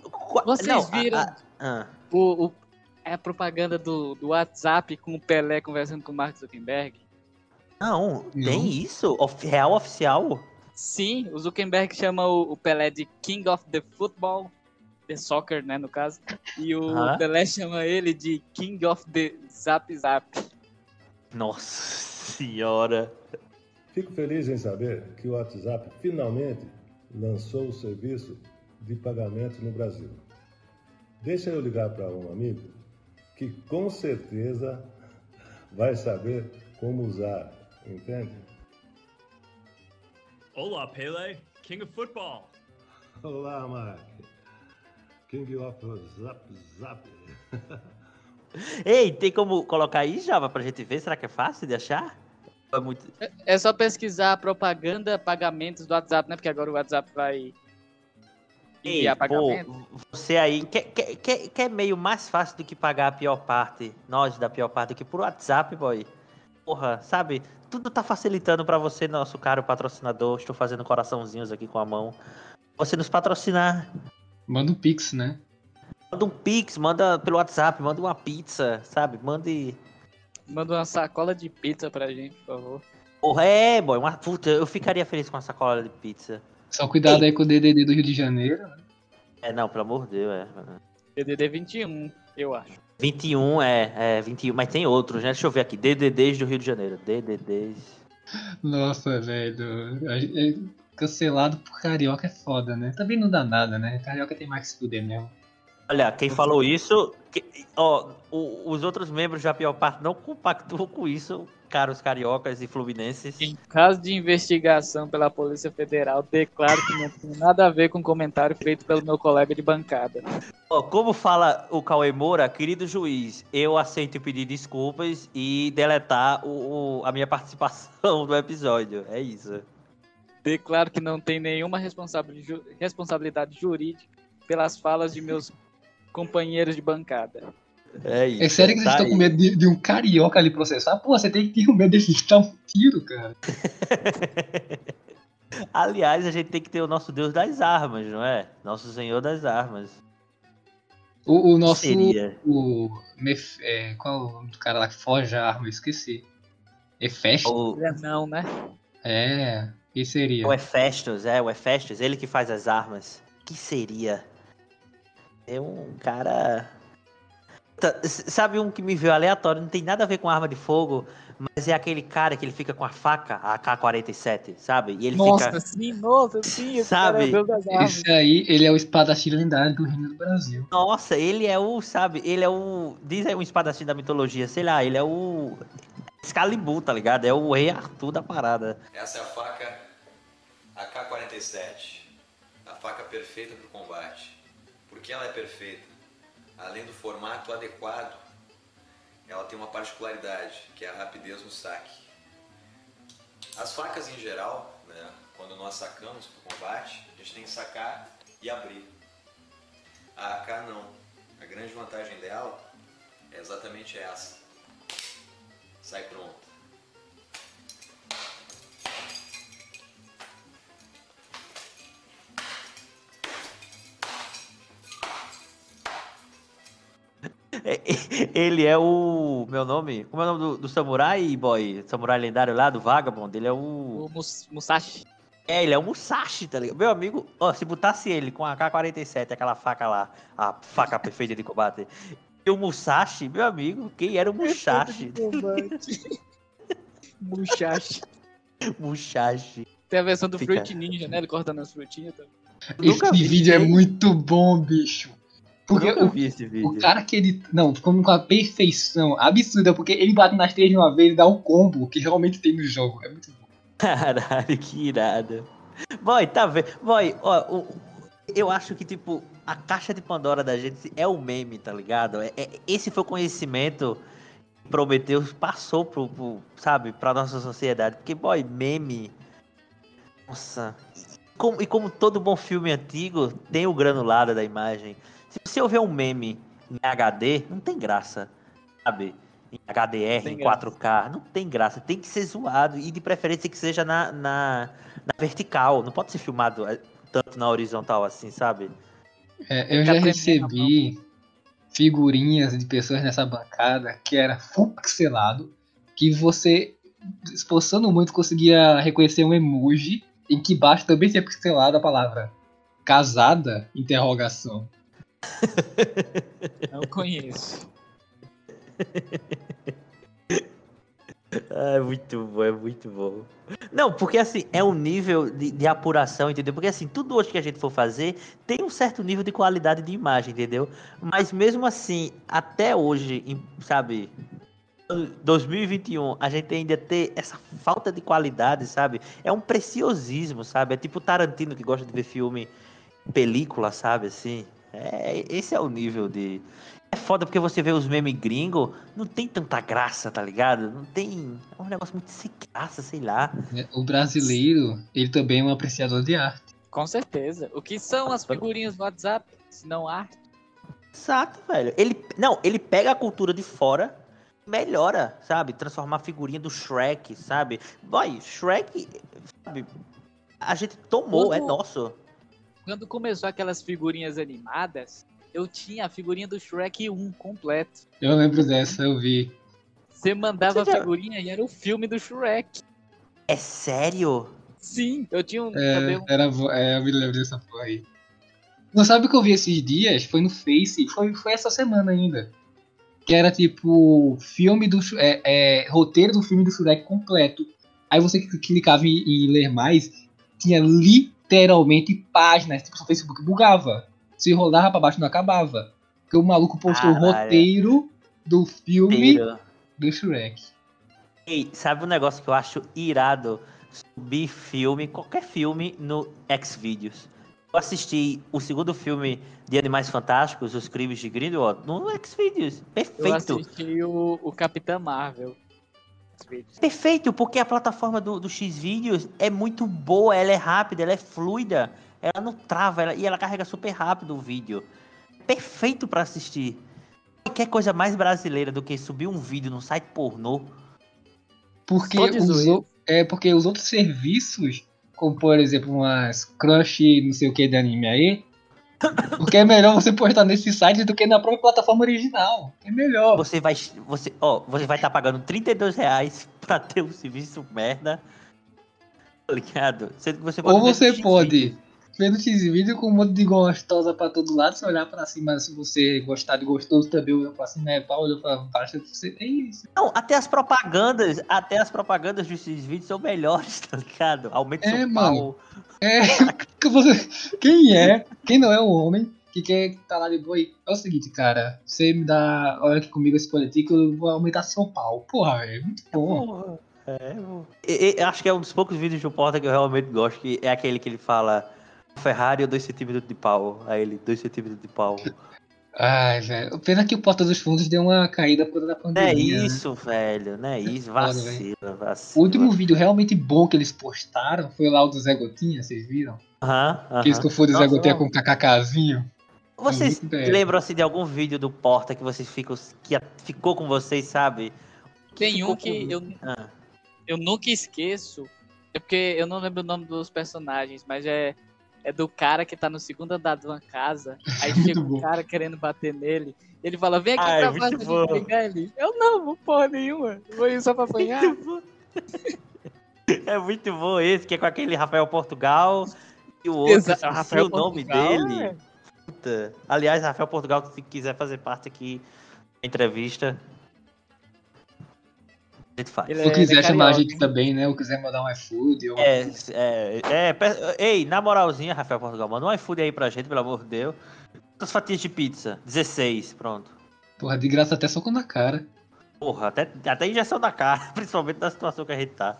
Vocês Não, viram a- a- o, o- é a propaganda do, do WhatsApp com o Pelé conversando com o Mark Zuckerberg? Não, tem isso? Of- Real oficial? Sim, o Zuckerberg chama o, o Pelé de King of the Football, the Soccer, né, no caso. E o Aham. Pelé chama ele de King of the Zap Zap. Nossa senhora. Fico feliz em saber que o WhatsApp finalmente lançou o serviço de pagamento no Brasil. Deixa eu ligar para um amigo que com certeza vai saber como usar, entende? Olá, Pele. King of Football. Olá, Mark. King of Zap Zap. Ei, tem como colocar aí, Java, pra gente ver? Será que é fácil de achar? É muito... É só pesquisar propaganda, pagamentos do WhatsApp, né? Porque agora o WhatsApp vai Ei, enviar pô, você aí quer, quer, quer, meio mais fácil do que pagar a pior parte, nós da pior parte, do que por WhatsApp, boy. Porra, sabe? Tudo tá facilitando pra você, nosso caro patrocinador. Estou fazendo coraçãozinhos aqui com a mão. Você nos patrocinar. Manda um pix, né? Manda um pix, manda pelo WhatsApp, manda uma pizza, sabe? Mande. Manda uma sacola de pizza pra gente, por favor. Porra, é, boy. Uma... Puta, eu ficaria feliz com uma sacola de pizza. Só cuidado aí com o DDD do Rio de Janeiro. né? É, não, pelo amor de Deus, é. DDD 21, eu acho. 21, é, é, 21, mas tem outros, né? Deixa eu ver aqui. DDDs do Rio de Janeiro. DDDs. Nossa, velho. É- Cancelado por carioca é foda, né? Também não dá nada, né? Carioca tem mais que se fuder mesmo. Olha, quem falou isso, que- ó, o- os outros membros da pior parte não compactuam com isso, caros cariocas e fluminenses. Em caso de investigação pela Polícia Federal, declaro que não tem nada a ver com o comentário feito pelo meu colega de bancada. Ó, como fala o Cauê Moura, querido juiz, eu aceito pedir desculpas e deletar o, o- a minha participação no episódio. É isso. Declaro que não tem nenhuma responsabilidade jurídica pelas falas de meus companheiros de bancada. É isso. É sério que vocês tá estão com medo de, de um carioca ali processar? Pô, você tem que ter um medo de dar um tiro, cara. Aliás, a gente tem que ter o nosso Deus das armas, não é? Nosso Senhor das armas. O, o nosso. Seria. O, Mef- é, qual é o nome do cara lá que foge a arma? Eu esqueci. Efesto? O, É não, né? É, que seria? o Hefestos, é, o Hefestos, ele que faz as armas. Que seria? É um cara. Tá, Sabe um que me veio aleatório, não tem nada a ver com arma de fogo, mas é aquele cara que ele fica com a faca, a AK-47, sabe? E ele Nossa, fica. sim, nossa, sim. Sabe? cara é o Deus das armas. Esse aí, ele é o espadachim lendário do Reino do Brasil. Nossa, ele é o, sabe? Ele é o. Diz aí um espadachim da mitologia, sei lá, ele é o. Excalibur, tá ligado? É o rei Arthur da parada. Essa é a faca AK-47, a faca perfeita para o combate. Por que ela é perfeita? Além do formato adequado, ela tem uma particularidade, que é a rapidez no saque. As facas em geral, né, quando nós sacamos para o combate, a gente tem que sacar e abrir. A AK não. A grande vantagem dela é exatamente essa. Sai pronto. Ele é o. Meu nome? Como é o nome do, do samurai, boy? Samurai lendário lá, do Vagabond? Ele é o. O Mus- Musashi. É, ele é o Musashi, tá ligado? Meu amigo, ó, se botasse ele com a AK-47, aquela faca lá, a faca perfeita de combate, e o Musashi, meu amigo, quem era o Musashi? Musashi. Musashi. Tem a versão do Fica- Fruit Ninja, né? Ele cortando as frutinhas também. Esse vídeo é muito bom, bicho. Porque Nunca o, vi esse vídeo. o cara que ele. Não, ficou com a perfeição absurda, porque ele bate nas três de uma vez e dá um combo que geralmente tem no jogo. É muito bom. Caralho, que irado. Boy, tá vendo? Boy, ó, eu acho que, tipo, a caixa de Pandora da gente é o meme, tá ligado? É, é- esse foi o conhecimento que Prometeu passou pro, pro, sabe, pra nossa sociedade. Porque, boy, meme. Nossa. E como, e como todo bom filme antigo, tem o granulado da imagem. Se você ouvir um meme em HD, não tem graça, sabe? Em HDR, em graça. 4K, não tem graça. Tem que ser zoado. E de preferência que seja na, na, na vertical. Não pode ser filmado eh, tanto na horizontal assim, sabe? É, eu já recebi figurinhas de pessoas nessa bancada que era full pixelado, que você, esforçando muito, conseguia reconhecer um emoji em que embaixo também tinha pixelado a palavra casada, interrogação. Não conheço. É muito bom, é muito bom. Não, porque assim, é um nível de, de apuração, entendeu? Porque assim, tudo hoje que a gente for fazer tem um certo nível de qualidade de imagem, entendeu? Mas mesmo assim, até hoje, sabe, 2021, a gente ainda ter essa falta de qualidade, sabe? É um preciosismo, sabe? É tipo Tarantino que gosta de ver filme película, sabe? Assim, é, esse é o nível de. É foda porque você vê os memes gringo, não tem tanta graça, tá ligado? Não tem. É um negócio muito sem graça, sei lá. né? O brasileiro, ele também é um apreciador de arte. Com certeza. O que são as figurinhas do WhatsApp, se não arte? Exato, velho. Ele, não, ele pega a cultura de fora, melhora, sabe? Transformar a figurinha do Shrek, sabe? Boy, Shrek, sabe? A gente tomou, é nosso. Quando começou aquelas figurinhas animadas, eu tinha a figurinha do Shrek 1 completo. Eu lembro dessa, eu vi. Você mandava Você a figurinha e era o filme do Shrek. É sério? Sim, eu tinha um É, era, é, eu me lembro dessa porra aí. Não sabe o que eu vi esses dias? Foi no Face, foi, foi essa semana ainda. Que era tipo filme do é, é, roteiro do filme do Shrek completo. Aí você cl- clicava em, em ler mais, tinha literalmente páginas, tipo, o Facebook bugava. Se rolava pra baixo não acabava. Porque o maluco postou o Caralho. roteiro do filme Inteiro. do Shrek. Ei, sabe um negócio que eu acho irado? Subir filme, qualquer filme, no Xvideos. Eu assisti o segundo filme de Animais Fantásticos, Os Crimes de Grindelwald, no Xvideos. eu Perfeito. assisti o, o Capitã Marvel. Perfeito, porque a plataforma do, do Xvideos é muito boa, ela é rápida, ela é fluida, ela não trava ela- e ela carrega super rápido o vídeo. Perfeito pra assistir. Qualquer coisa mais brasileira do que subir um vídeo num site pornô. Porque os, é porque os outros serviços, como por exemplo umas crush não sei o que de anime aí, porque é melhor você postar nesse site do que na própria plataforma original. É melhor. Você vai, você, ó, você vai estar pagando 32 reais pra ter um serviço merda. Tá ligado? Sendo que você Ou ver você pode ver no X-Vídeo com um monte de gostosa pra todo lado, você olhar pra cima, se você gostar de gostoso também, olhar pra cima, é pau, olhar pra baixo, você... é isso. Não, até as propagandas, até as propagandas desses vídeos são melhores, tá ligado? Aumenta É, seu mano. pau. É, quem é, quem não é um homem que quer tá lá de boa aí? É o seguinte, cara, você me dá, olha aqui comigo esse que eu vou aumentar seu pau. Porra, velho, muito bom. É, E- e- acho que é um dos poucos vídeos de Porta que eu realmente gosto, que é aquele que ele fala Ferrari ou 2 centímetros de pau. Aí ele, 2 centímetros de pau. Ai, velho, pena que o Porta dos Fundos deu uma caída por causa da Não é pandemia. né? isso, velho, não é isso. Foda, Vacila, O vacila. último vídeo realmente bom que eles postaram foi lá o do Zé Gotinha, vocês viram? Aham, Que eles confundem o Zé Gotinha não. com kkzinho. Vocês Muito bem. lembram assim de algum vídeo do Porta que vocês ficam que ficou com vocês, sabe? Tem ficou um que eu, Ah. eu nunca esqueço. É porque eu não lembro o nome dos personagens, mas é, é do cara que tá no segundo andar de uma casa. Aí chega um cara querendo bater nele. Ele fala: Vem aqui Ah, é pra baixo de pegar ele. Eu não, vou porra nenhuma. Vou ir só pra apanhar. É muito bom esse, que é com aquele Rafael Portugal e o outro, Exato, Rafael o nome Portugal, dele. é. Puta. Aliás, Rafael Portugal, se quiser fazer parte aqui da entrevista, gente faz. Ele Se é- quiser é chamar a gente também, né? Ou quiser mandar um iFood. Ou... É, é, é, pe- ei, na moralzinha, Rafael Portugal, manda um iFood aí pra gente, pelo amor de Deus. Quantas fatias de pizza? 16, pronto. Porra, de graça até soco na cara. Porra, até, até injeção na cara, principalmente na situação que a gente tá.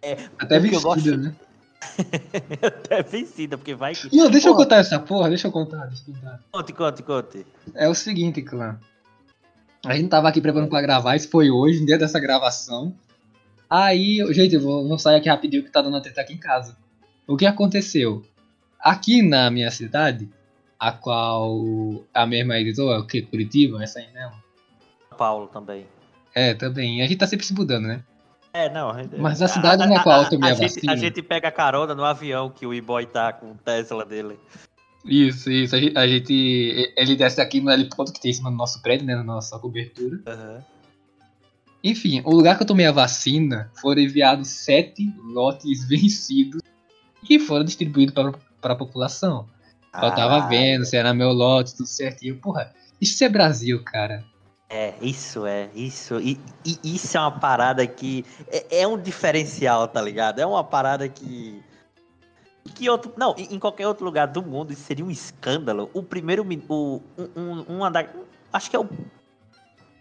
É, Até eu vestido, gosto- né? É vencida, porque vai que. Não, deixa eu Porra, contar essa porra, deixa eu contar, deixa eu contar. Conte, conte, conte. É o seguinte, clã. A gente tava aqui preparando pra gravar, isso foi hoje, no dia dessa gravação. Aí, gente, eu vou, vou sair aqui rapidinho que tá dando a treta aqui em casa. O que aconteceu? Aqui na minha cidade, a qual a mesma editora, o que? Curitiba? Essa aí mesmo? Paulo também. É, também. A gente tá sempre se mudando, né? É, não. a gente- Mas a cidade na qual eu tomei a gente, vacina- A gente pega carona no avião que o e-boy tá com o Tesla dele. Isso, isso. A gente, ele desce aqui no heliponto que tem em cima do nosso prédio, né? Na nossa cobertura. Enfim, o lugar que eu tomei a vacina foram enviados sete lotes vencidos que foram distribuídos para, a população. Eu tava Caralho. vendo se era meu lote, tudo certinho. Porra, isso é Brasil, cara. É, isso é, isso. E, e isso é uma parada que. É, é um diferencial, tá ligado? É uma parada que. Que outro. Não, em qualquer outro lugar do mundo isso seria um escândalo. O primeiro. O, um, um, da- acho que é o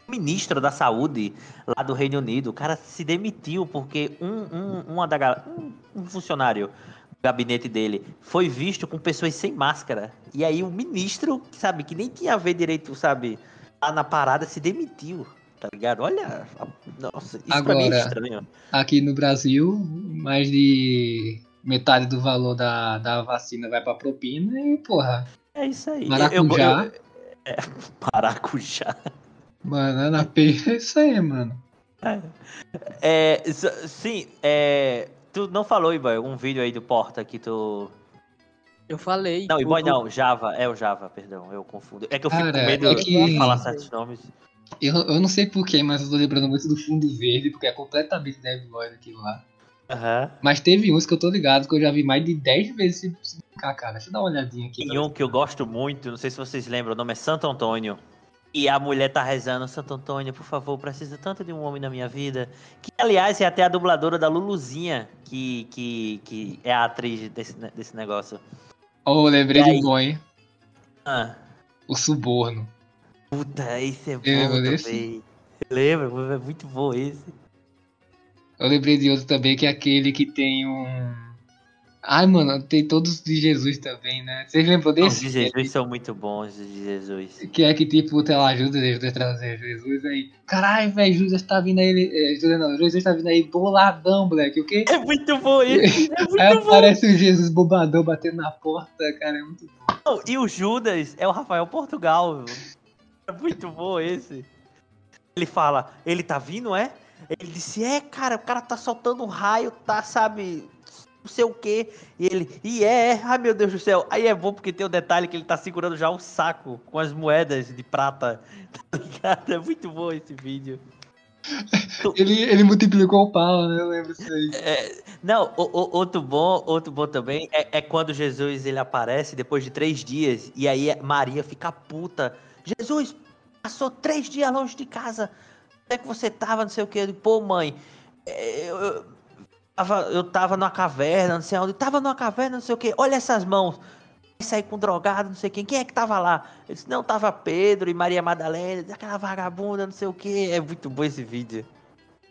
ministro da saúde lá do Reino Unido. O cara se demitiu porque um, um, uma da, um, um funcionário do gabinete dele foi visto com pessoas sem máscara. E aí o ministro, sabe, que nem tinha a ver direito, sabe, lá na parada, se demitiu. Tá ligado? Olha. Nossa, isso pra mim é Agora, estranho. aqui no Brasil, mais de metade do valor da, da vacina vai pra propina e, porra, É isso aí. Maracujá. Eu- eu- é, maracujá. banana peixe, é isso aí, mano. É, s- sim, é, tu não falou, Iboy, um vídeo aí do Porta que tu. Eu falei. Não, Iboy o- não, Java, é o Java, perdão, eu confundo. É que eu fico Cara, com medo é que- de falar certos nomes. Eu, eu não sei porquê, mas eu tô lembrando muito do fundo verde, porque é completamente Deviloid aquilo lá. Aham. Mas teve uns que eu tô ligado que eu já vi mais de 10 vezes se brincar, cara. Deixa eu dar uma olhadinha aqui. Tem um que eu gosto muito, não sei se vocês lembram, o nome é Santo Antônio. E a mulher tá rezando, Santo Antônio, por favor, preciso tanto de um homem na minha vida. Que, aliás, é até a dubladora da Luluzinha, que, que, que é a atriz desse, ne- desse negócio. Oh, lembrei de um bom, hein? Ah, O suborno. puta, esse é bom Lembra também. Lembra? É muito bom esse. Eu lembrei de outro também, que é aquele que tem um. Ai, mano, tem todos de Jesus também, né? Vocês lembram Os desse? de Jesus são muito bons, os de Jesus. Que é que tipo, o tela ajuda Jesus trazer Jesus aí. Caralho, velho, Jesus tá vindo aí. É, Jesus não, tá vindo aí boladão, moleque. O quê? É muito bom esse, é muito Aí bom. aparece o Jesus bobadão batendo na porta, cara. É muito Não, E o Judas é o Rafael Portugal. É muito bom esse. Ele fala, ele tá vindo, é? Ele disse, é, cara, o cara tá soltando um raio, tá, sabe, não sei o quê. E ele, e é, é, ai meu Deus do céu. Aí é bom porque tem o detalhe que ele tá segurando já um saco com as moedas de prata. Tá ligado? É muito bom esse vídeo. Ele, ele multiplicou o pau, né? Eu lembro disso aí. É, não, o- o- outro bom, outro bom também é, é quando Jesus ele aparece depois de três dias e aí Maria fica puta. Jesus passou três dias longe de casa. É que você tava? Não sei o que. Pô, mãe, é, eu, eu, tava, eu tava numa caverna, não sei onde. Tava numa caverna, não sei o que. Olha essas mãos. Sair com drogado, não sei quem. Quem é que tava lá? Ele disse, não, tava Pedro e Maria Madalena, aquela vagabunda, não sei o que. É muito bom esse vídeo.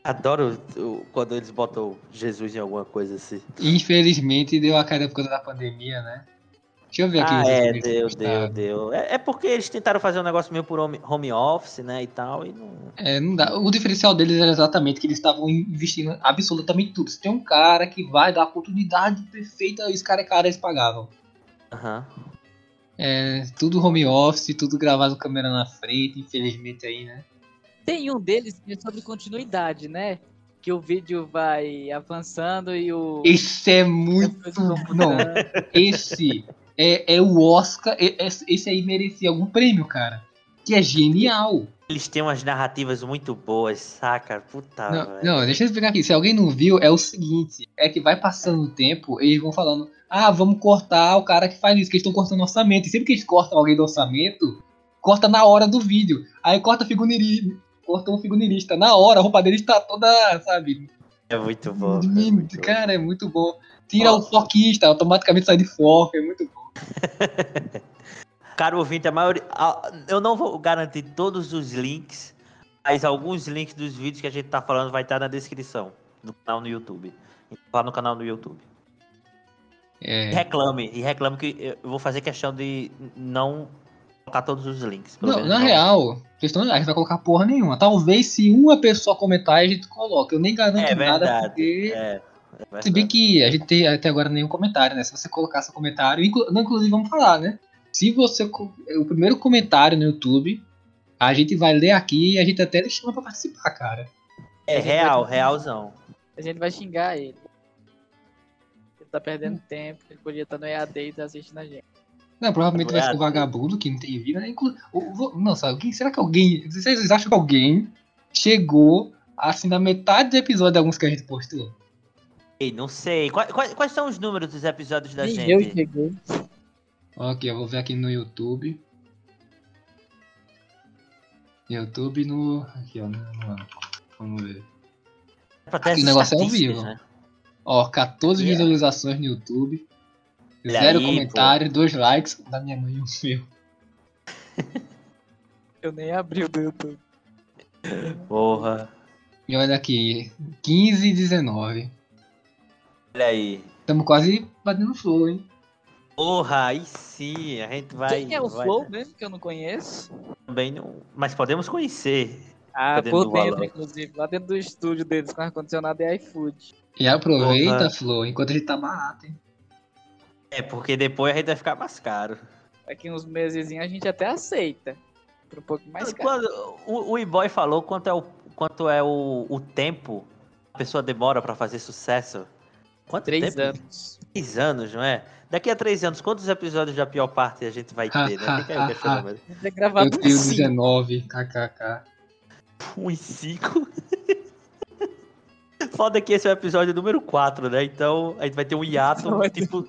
Adoro quando eles botam Jesus em alguma coisa assim. Infelizmente deu a cara por causa da pandemia, né? Deixa eu ver aqui. Ah, é, deu, deu, deu. É, é porque eles tentaram fazer um negócio meio por home, home office, né, e tal, e não... É, não dá. O diferencial deles era exatamente que eles estavam investindo absolutamente tudo. Se tem um cara que vai dar a oportunidade perfeita, os caras cara eles pagavam. Aham. É, tudo home office, tudo gravado com câmera na frente, infelizmente aí, né? Tem um deles que é sobre continuidade, né? Que o vídeo vai avançando e o. Esse é muito. Não, esse é, é o Oscar. é- é- Esse aí merecia algum prêmio, cara. Que é genial. Eles têm umas narrativas muito boas, saca? Puta, Não, velho. não, deixa eu explicar aqui. Se alguém não viu, é o seguinte: é que vai passando o tempo, eles vão falando, ah, vamos cortar o cara que faz isso, que eles estão cortando orçamento. E sempre que eles cortam alguém do orçamento, corta na hora do vídeo. Aí corta figurinista, corta um figurinista. Na hora, a roupa dele está toda, sabe? É muito bom. Min- cara, é muito bom. Tira o foquista, automaticamente sai de foco, é muito bom. Caro ouvinte, a maioria... a- Eu não vou garantir todos os links, mas alguns links dos vídeos que a gente tá falando vai estar na descrição do canal no YouTube. Lá no canal no YouTube. E É. reclame, e reclame que eu vou fazer questão de não colocar todos os links. Não, na não. real, questão, a gente vai colocar porra nenhuma. Talvez se uma pessoa comentar, a gente coloca. Eu nem garanto É nada, verdade. porque. É, é Se bem que a gente tem até agora nenhum comentário, né? Se você colocar seu comentário, inclu- não, inclusive vamos falar, né? Se você. O primeiro comentário no YouTube, a gente vai ler aqui e a gente até chama pra participar, cara. é real, realzão. A gente vai xingar ele. Ele tá perdendo tempo, ele podia estar no EAD e tá assistindo a gente. Não, provavelmente vai ser um vagabundo que não tem vida, né? Inclu- o- o- Não, sabe, alguém, será que alguém. Vocês acham que alguém chegou assim na metade do episódio de alguns que a gente postou? Ei, não sei. Quais, quais- quais são os números dos episódios da Nem gente? eu cheguei. Ok, eu vou ver aqui no YouTube. YouTube no. Aqui, ó. No... Vamos ver. Aqui, o negócio é ao vivo. né? Ó, 14 Yeah. visualizações no YouTube. Olha Zero aí, comentário, dois likes da minha mãe e o meu. Eu nem abri o do YouTube. Porra. E olha aqui, 15 e 19. Olha aí. Estamos quase batendo flow, hein? Porra, aí sim, a gente vai. Quem é o vai Flow mesmo, que eu não conheço? Também não. Mas podemos conhecer. Ah, Dependendo por dentro, valor. inclusive. Lá dentro do estúdio deles, com ar-condicionado e iFood. E aproveita, Porra. Flow, enquanto a gente tá barato, hein? É, porque depois a gente vai ficar mais caro. Daqui uns meses a gente até aceita. Por um pouco mais caro. Quando o, o E-Boy falou quanto é o, quanto é o, o tempo que a pessoa demora pra fazer sucesso. Quanto Três tempo? anos. Três anos, não é? Daqui a três anos, quantos episódios da pior parte a gente vai ter, né? Fica aí o questionamento. Vai ter gravado Eu tenho uns cinco. 19, kkk. Um e cinco. Foda que esse é o episódio número 4, né? Então a gente vai ter um hiato, tipo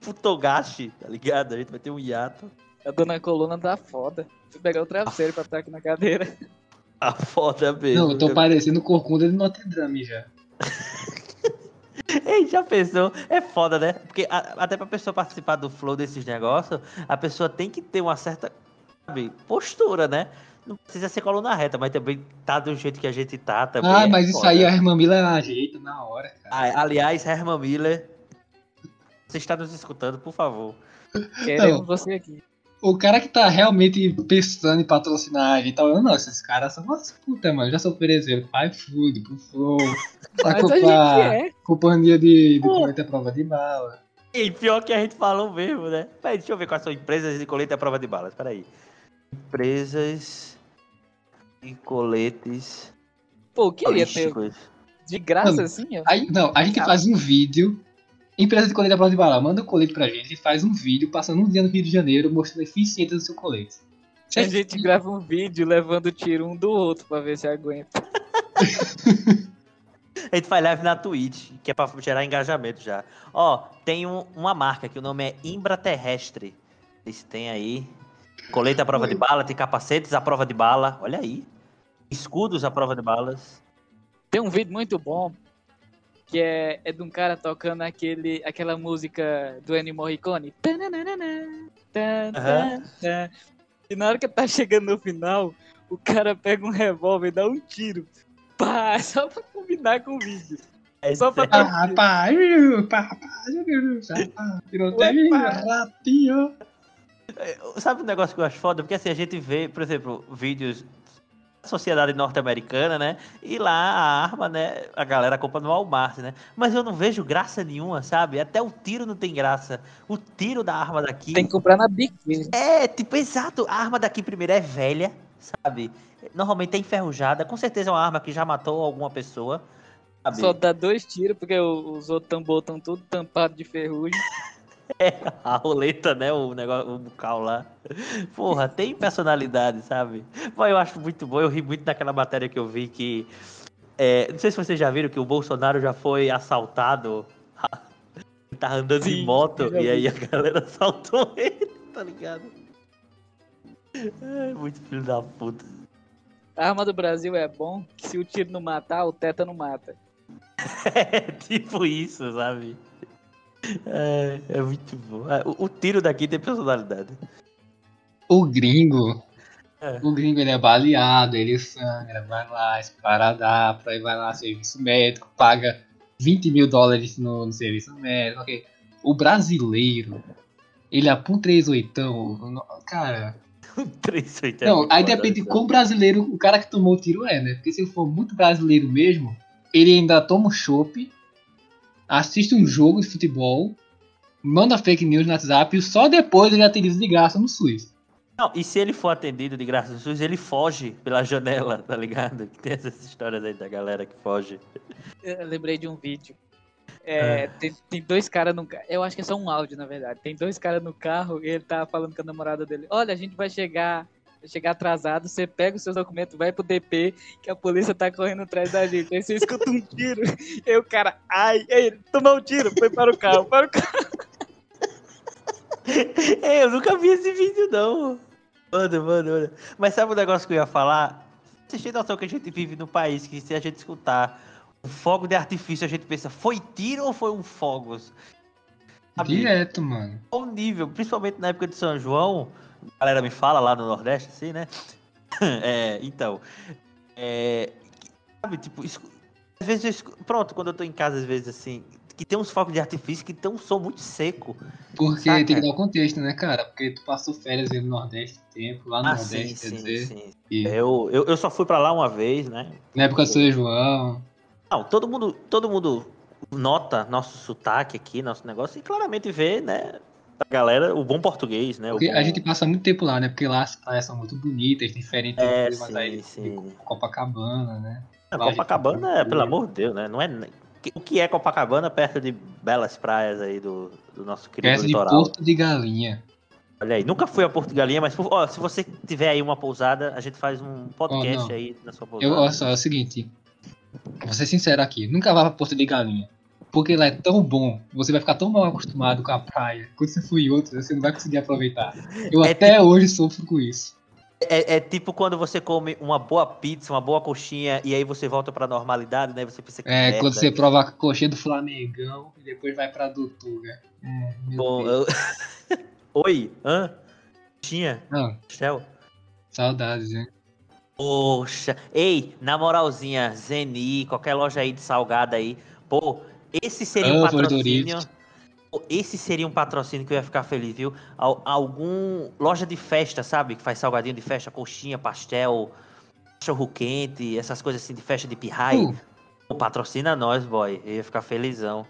Futogashi, tá ligado? A gente vai ter um hiato. A dona coluna tá foda. Vou pegar o travesseiro pra estar aqui na cadeira. A foda mesmo. Não, eu tô parecendo corcunda de Notre Dame já. Ei, já pensou? É foda, né? Porque a- até pra pessoa participar do flow desses negócios, a pessoa tem que ter uma certa sabe, postura, né? Não precisa ser coluna reta, mas também tá do jeito que a gente tá também. Ah, é mas isso aí a irmã Mila ajeita na hora, cara. Ah, aliás, Herman Miller, você está nos escutando, por favor. Queremos Não. você aqui. O cara que tá realmente pensando em patrocinar a gente tá olhando, não, esses caras são umas puta, mano. Já se ofereceram pro iFood, pro Flow, pra gente comprar é. companhia de, de colete à prova de bala. E pior que a gente falou mesmo, né? Peraí, deixa eu ver quais são empresas de colete à prova de balas. Peraí. Empresas de coletes Pô, queria ter de graça assim, ó. Aí, não, a gente Ah. faz um vídeo. Empresa de colete à prova de bala, manda o colete pra gente e faz um vídeo passando um dia no Rio de Janeiro mostrando a eficiência do seu colete. A gente grava um vídeo levando tiro um do outro pra ver se aguenta. A gente faz live na Twitch, que é pra gerar engajamento já. Ó, tem um- uma marca que o nome é Imbra Terrestre. Eles têm aí. Colete à prova de bala, tem capacetes à prova de bala. Olha aí. Escudos à prova de balas. Tem um vídeo muito bom que é, é de um cara tocando aquele, aquela música do Ennio Morricone. Tan. E na hora que tá chegando no final, o cara pega um revólver e dá um tiro. Pá, só pra combinar com o vídeo. É Só pra rapaz, uh, papai, rapaz, tiroteio, ratinho. Sabe um negócio que eu acho foda? Porque assim, a gente vê, por exemplo, vídeos sociedade norte-americana, né? E lá a arma, né? A galera compra no Walmart, né? Mas eu não vejo graça nenhuma, sabe? Até o tiro não tem graça. O tiro da arma daqui. Tem que comprar na biquíni. É, tipo, exato. A arma daqui primeiro é velha, sabe? Normalmente é enferrujada. Com certeza é uma arma que já matou alguma pessoa. Sabe? Só dá dois tiros, porque os outros tambor estão tudo tampados de ferrugem. A roleta, né? O negócio, o bucal lá. Porra, tem personalidade, sabe? Pô, eu acho muito bom. Eu ri muito daquela matéria que eu vi que. é, não sei se vocês já viram que o Bolsonaro já foi assaltado. Ele tava andando Sim, de moto e aí a galera assaltou ele, tá ligado? É, muito filho da puta. A arma do Brasil é bom, que se o tiro não matar, o teta não mata. É tipo isso, sabe? É, é muito bom. É, O, o tiro daqui tem personalidade. O gringo, É. o gringo ele é baleado, ele sangra, vai lá, esparadapra, aí vai lá, serviço médico, paga 20 mil dólares no, no serviço médico, ok. o brasileiro, ele apunta um 38, no- cara. 38 é Não, aí depende de quão brasileiro o cara que tomou o tiro é, né? Porque se ele for muito brasileiro mesmo, ele ainda toma um chopp, assiste um jogo de futebol, manda fake news no WhatsApp e só depois ele atende de graça no SUS. Não, e se ele for atendido de graça no SUS, ele foge pela janela, tá ligado? Que tem essas histórias aí da galera que foge. Eu lembrei de um vídeo. É, É. Tem, tem dois caras no carro. Eu acho que é só um áudio, na verdade. Tem dois caras no carro e ele tá falando com a namorada dele. Olha, a gente vai chegar. Chegar atrasado, você pega os seus documentos, vai pro DP, que a polícia tá correndo atrás da gente. Aí você escuta um tiro, e o cara, ai, tomou um tiro, foi para o carro, para o carro. Ei, eu nunca vi esse vídeo, não. Mano, mano, mano. Mas sabe o negócio que eu ia falar? Vocês têm noção que a gente vive num país que se a gente escutar um fogo de artifício, a gente pensa, foi tiro ou foi um fogos? Direto, mano. Qual nível, principalmente na época de São João, a galera me fala lá no Nordeste, assim, né? É, então, é, sabe, tipo, às vezes, eu pronto, quando eu tô em casa, às vezes, assim, que tem uns fogos de artifício que tem um som muito seco. Porque Saca? tem que dar o contexto, né, cara? Porque tu passou férias no Nordeste tempo, lá no Ah, Nordeste, sim, quer sim, dizer. sim. E Eu, eu, eu só fui pra lá uma vez, né? na época do São João. Não, todo mundo, todo mundo nota nosso sotaque aqui, nosso negócio, e claramente vê, né, galera, o bom português, né? bom- a gente passa muito tempo lá, né? Porque lá as praias são muito bonitas, diferentes É, daí, sim, de sim. Copacabana, né? Gente Copacabana, é, pelo amor de Deus, né? Não é, o que é Copacabana perto de belas praias aí do, do nosso querido Perto de litoral? Porto de Galinha. Olha aí, nunca fui a Porto de Galinha, mas ó, se você tiver aí uma pousada, a gente faz um podcast não. aí na sua pousada. Eu, olha só, é o seguinte. Vou ser sincero aqui. Nunca vá pra Porto de Galinha. Porque lá é tão bom. Você vai ficar tão mal acostumado com a praia. Quando você for em outra, você não vai conseguir aproveitar. Eu É até hoje sofro com isso. É, é tipo quando você come uma boa pizza, uma boa coxinha, e aí você volta pra normalidade, né? Você pensa que É, merda. quando você prova a coxinha do Flamengão e depois vai pra Doutora. É, Bom, eu... Oi? Hã? Coxinha? Não, Céu? saudades, né? Poxa, ei, na moralzinha, Zeni, qualquer loja aí de salgado aí, pô, esse seria um Ah, patrocínio. Esse seria um patrocínio que eu ia ficar feliz, viu? Al- algum loja de festa, sabe? Que faz salgadinho de festa, coxinha, pastel, cachorro quente, essas coisas assim de festa de pirrai. Uh. Pô, patrocina nós, boy. Eu ia ficar felizão.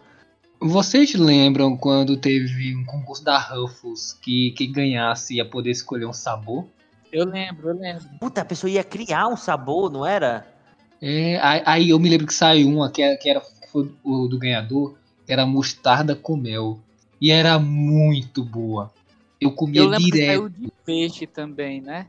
Vocês lembram quando teve um concurso da Ruffles que quem ganhasse ia poder escolher um sabor? Eu lembro, eu lembro. Puta, a pessoa ia criar um sabor, não era? É, aí, aí eu me lembro que saiu uma que era, que era foi o do ganhador, era mostarda com mel. E era muito boa. Eu comia Eu lembro que direto. saiu de peixe também, né?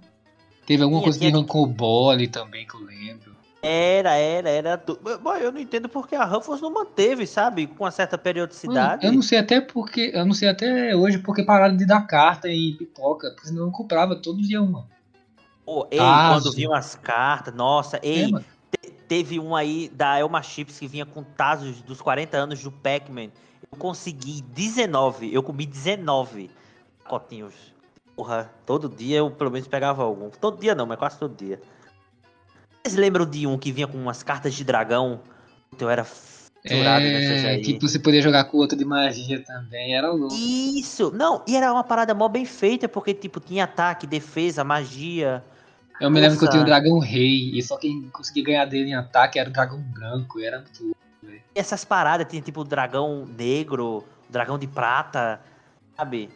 Teve alguma Tinha- coisa que tinha- arrancou bole também, que eu lembro. Era, era, era. tu- Boy, eu não entendo porque a Ruffles não manteve, sabe? Com uma certa periodicidade. Eu não sei até porque. Eu não sei até hoje porque pararam de dar carta em pipoca. Porque senão eu comprava todo dia uma. Pô, ei, quando vinham as cartas, nossa, É, ei, mano. Te- teve um aí da Elma Chips que vinha com Tazos dos 40 anos do Pac-Man. Eu consegui 19, eu comi 19 pacotinhos. Porra, todo dia eu pelo menos pegava algum. Todo dia não, mas quase todo dia. Vocês lembram de um que vinha com umas cartas de dragão? Eu era nessas É, aí. que você podia jogar com outro de magia também. Era louco. Isso! Não, e era uma parada mó bem feita, porque, tipo, tinha ataque, defesa, magia. Eu me lembro que eu tinha o Nossa. dragão rei. E só quem conseguia ganhar dele em ataque era o dragão branco. e Era muito louco. E essas paradas, tinha, tipo, o dragão negro, o dragão de prata, sabe?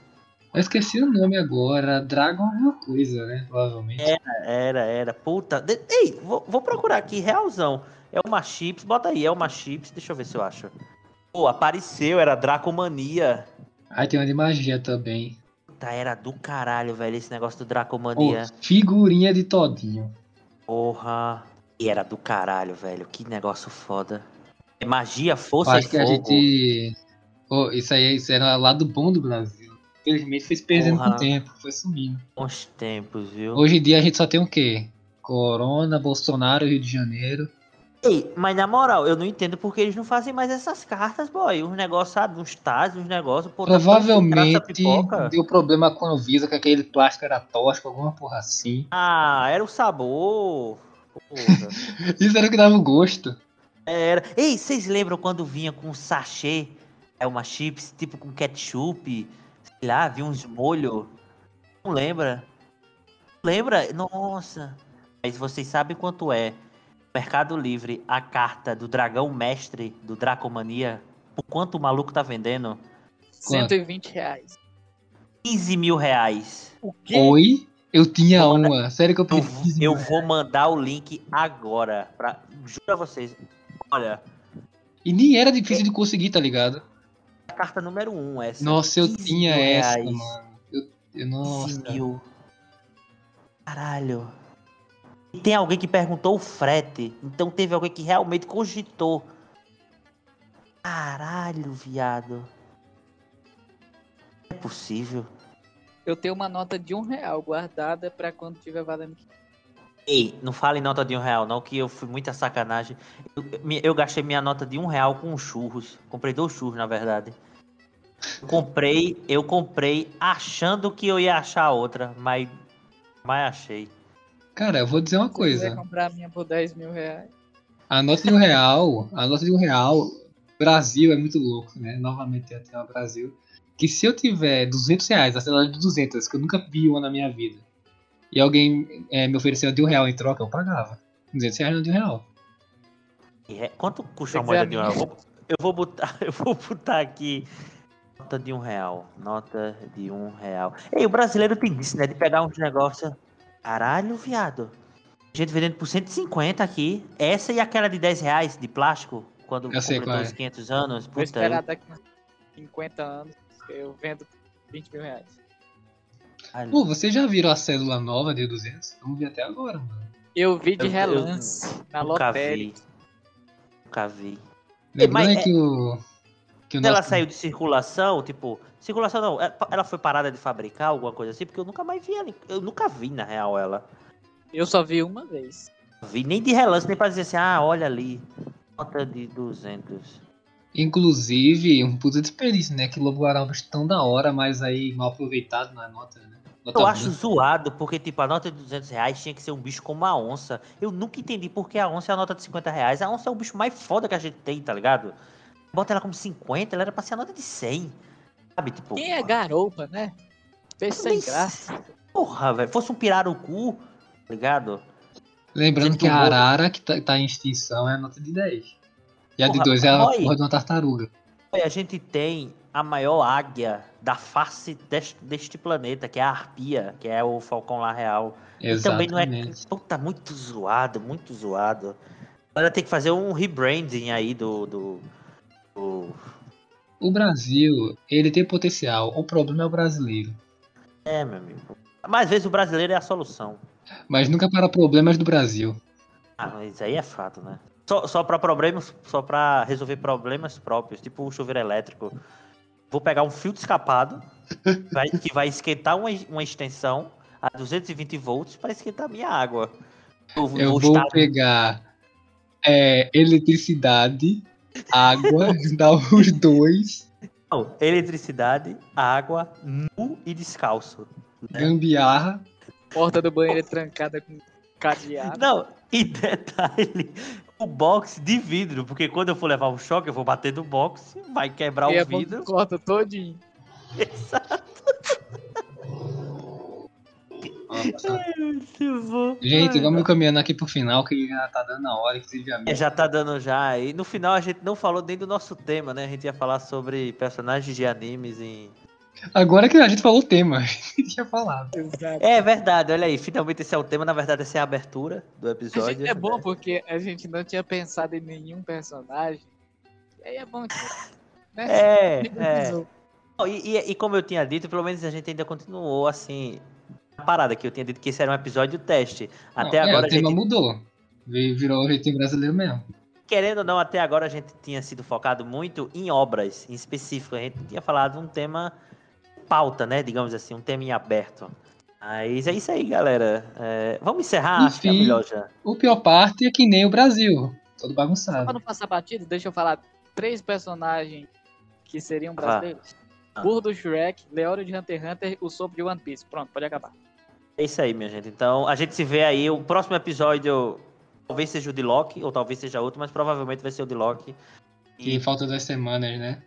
Eu esqueci o nome agora. Dragon alguma coisa, né? Provavelmente. Era, era, era. Puta. De- Ei, vou, vou procurar aqui, realzão. É uma chips, bota aí, é uma chips, deixa eu ver se eu acho. Pô, apareceu, era Dracomania. Aí tem uma de magia também. Puta, era do caralho, velho, esse negócio do Dracomania. figurinha de todinho. Porra. E era do caralho, velho. Que negócio foda. É Magia, força Acho e que a fogo. gente. Pô, isso aí isso era lá do bom do Brasil. Infelizmente foi se perdendo com Porra. o tempo, foi sumindo. Bons tempos, viu? Hoje em dia a gente só tem o quê? Corona, Bolsonaro, Rio de Janeiro. Ei, mas na moral, eu não entendo porque eles não fazem mais essas cartas, boy. Uns negócios, sabe? Uns tazos, uns negócios. Pô, tá Provavelmente pipoca. deu problema com a Visa, que aquele plástico era tóxico, alguma porra assim. Ah, era o sabor. Porra. Isso era o que dava o gosto. Era. Ei, vocês lembram quando vinha com um sachê É uma chips tipo com ketchup, sei lá, vi uns molho. Não lembra? Lembra? Nossa. Mas vocês sabem quanto é Mercado Livre a carta do dragão mestre do Dracomania? Por quanto o maluco tá vendendo? 120 reais. 15 mil reais. O Oi? Eu tinha mandar- uma. Sério que eu Eu, preciso. eu vou mandar o link agora. Pra, juro a vocês. Olha, E nem era difícil de conseguir, tá ligado? a carta número 1 um, essa. Nossa, eu 15 tinha essa, reais. mano. Eu, eu, 15 nossa. mil. Caralho. E tem alguém que perguntou o frete. Então teve alguém que realmente cogitou. Caralho, viado. É possível. Eu tenho uma nota de um real guardada pra quando tiver valendo. Ei, não fale nota de um real, não, que eu fui muita sacanagem. Eu, eu gastei minha nota de um real com churros. Comprei dois churros, na verdade. Eu comprei, eu comprei achando que eu ia achar outra, mas, mas achei. Cara, eu vou dizer uma Se coisa. comprar a minha por 10 mil reais. A nota de um real, a nota de um real, Brasil é muito louco, né? Novamente tem o tema Brasil. Que se eu tiver 200 reais, a célula de 200, que eu nunca vi uma na minha vida, e alguém é, me ofereceu de um real em troca, eu pagava. 200 reais não de um real. É- Quanto custa uma moeda a de um real? Eu vou, eu vou botar, eu vou botar aqui. Nota de um real. Nota de um real. Ei, o brasileiro tem disso, né? De pegar uns negócios. Caralho, viado. Gente vendendo por 150 aqui. Essa e aquela de 10 reais de plástico. Quando Eu sei completou é. os 500 anos. Vou Puta, esperar daqui uns 50 anos. Eu vendo por 20 mil reais. Pô, vocês já viram a célula nova de 200? Vamos ver até agora, mano. Eu vi de Eu- eu relance na Nunca lotérica. vi. Nunca vi. Lembrando mas aí é- que o. Que o Quando ela nosso- saiu de circulação, tipo, circulação não, é- ela foi parada de fabricar alguma coisa assim, porque eu nunca mais vi ela. Eu nunca vi, na real, ela. Eu só vi uma vez. Vi nem de relance, nem pra dizer assim, ah, olha ali, nota de 200. Inclusive, um puta desperdício, né? Que Lobo é um bicho tão da hora, mas aí mal aproveitado na nota, né? Nota Eu acho zoado, porque, tipo, a nota de 200 reais tinha que ser um bicho como a onça. Eu nunca entendi por que a onça é a nota de 50 reais. A onça é o bicho mais foda que a gente tem, tá ligado? Bota ela como 50, ela era pra ser a nota de 100. Sabe, tipo... Quem é garopa, né? Fez sem graça. Porra, velho. Fosse um pirarucu, tá ligado? Lembrando que a arara que tá, tá em extinção é a nota de 10. E a de Porra, 2 é a porra de uma tartaruga. A gente tem a maior águia da face deste, deste planeta, que é a arpia, que é o falcão lá real. E também não é. Exatamente. Puta, muito zoado, muito zoado. Ela tem que fazer um rebranding aí do. do, O Brasil, ele tem potencial. O problema é o brasileiro. É, meu amigo. Mas às vezes o brasileiro é a solução. Mas nunca para problemas do Brasil. Ah, mas isso aí é fato, né? Só, só para problemas, só para resolver problemas próprios, tipo o chuveiro elétrico. Vou pegar um de escapado vai- que vai esquentar uma, uma extensão a 220 volts para esquentar minha água. Eu, Eu vou pegar é, eletricidade, água, dar os dois, Não, eletricidade, água, nu e descalço. gambiarra. Porta do banheiro trancada com cadeado. Não, e detalhe, o box de vidro, porque quando eu for levar um choque, eu vou bater no box, vai quebrar E é o vidro. corta todinho. Exato. Bom. Gente, vamos caminhando aqui pro final, que já tá dando a hora, inclusive a minha. É, já tá dando já. E no final a gente não falou nem do nosso tema, né? A gente ia falar sobre personagens de animes em. Agora que a gente falou o tema, a gente tinha falado. É verdade, olha aí. Finalmente esse é o tema. Na verdade, essa é a abertura do episódio. É bom porque a gente não tinha pensado em nenhum personagem. E aí é bom que. Né? É. Não, E, e- e como eu tinha dito, pelo menos a gente ainda continuou assim. A parada que eu tinha dito que esse era um episódio teste. Até Não, é, agora o a gente. tema mudou. Virou o jeitinho brasileiro mesmo. Querendo ou não, até agora a gente tinha sido focado muito em obras em específico. A gente tinha falado um tema pauta, né? Digamos assim, um tema em aberto. Mas é isso aí, galera. É, vamos encerrar, acho que é Enfim. melhor já. O pior parte é que nem o Brasil. Todo Pra bagunçado. não passar batido, deixa eu falar três personagens que seriam brasileiros. Ah. Burro do Shrek, Leório de Hunter x Hunter, o Sopro de One Piece. Pronto, pode acabar. É isso aí, minha gente. Então, a gente se vê aí. O próximo episódio talvez seja o de Loki, ou talvez seja outro, mas provavelmente vai ser o de Loki. Que falta duas semanas, né?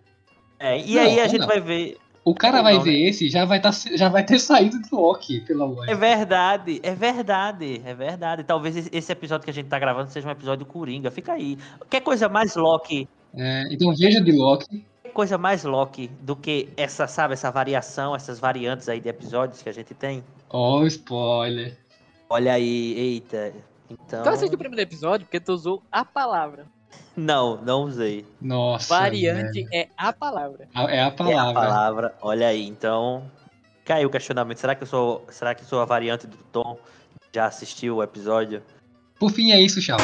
É, e Não, aí a gente não. vai ver. O cara Ou vai não, ver né? esse já vai, tá, já vai ter saído do Loki, pelo amor de É verdade, é verdade, é verdade. Talvez esse- episódio que a gente tá gravando seja um episódio Coringa. Fica aí. Que coisa mais Loki, É, então veja de Loki. Coisa mais Loki do que essa, sabe, essa variação, essas variantes aí de episódios que a gente tem? Ó, spoiler. Olha aí, eita. Então. Então assiste o primeiro episódio porque tu usou a palavra. Não, não usei. Nossa. Variante velho. é a palavra. É a É a palavra. palavra. Olha aí, então. Caiu o questionamento. Será que eu sou. Será que sou a variante do Tom? Já assistiu o episódio? Por fim é isso, tchau.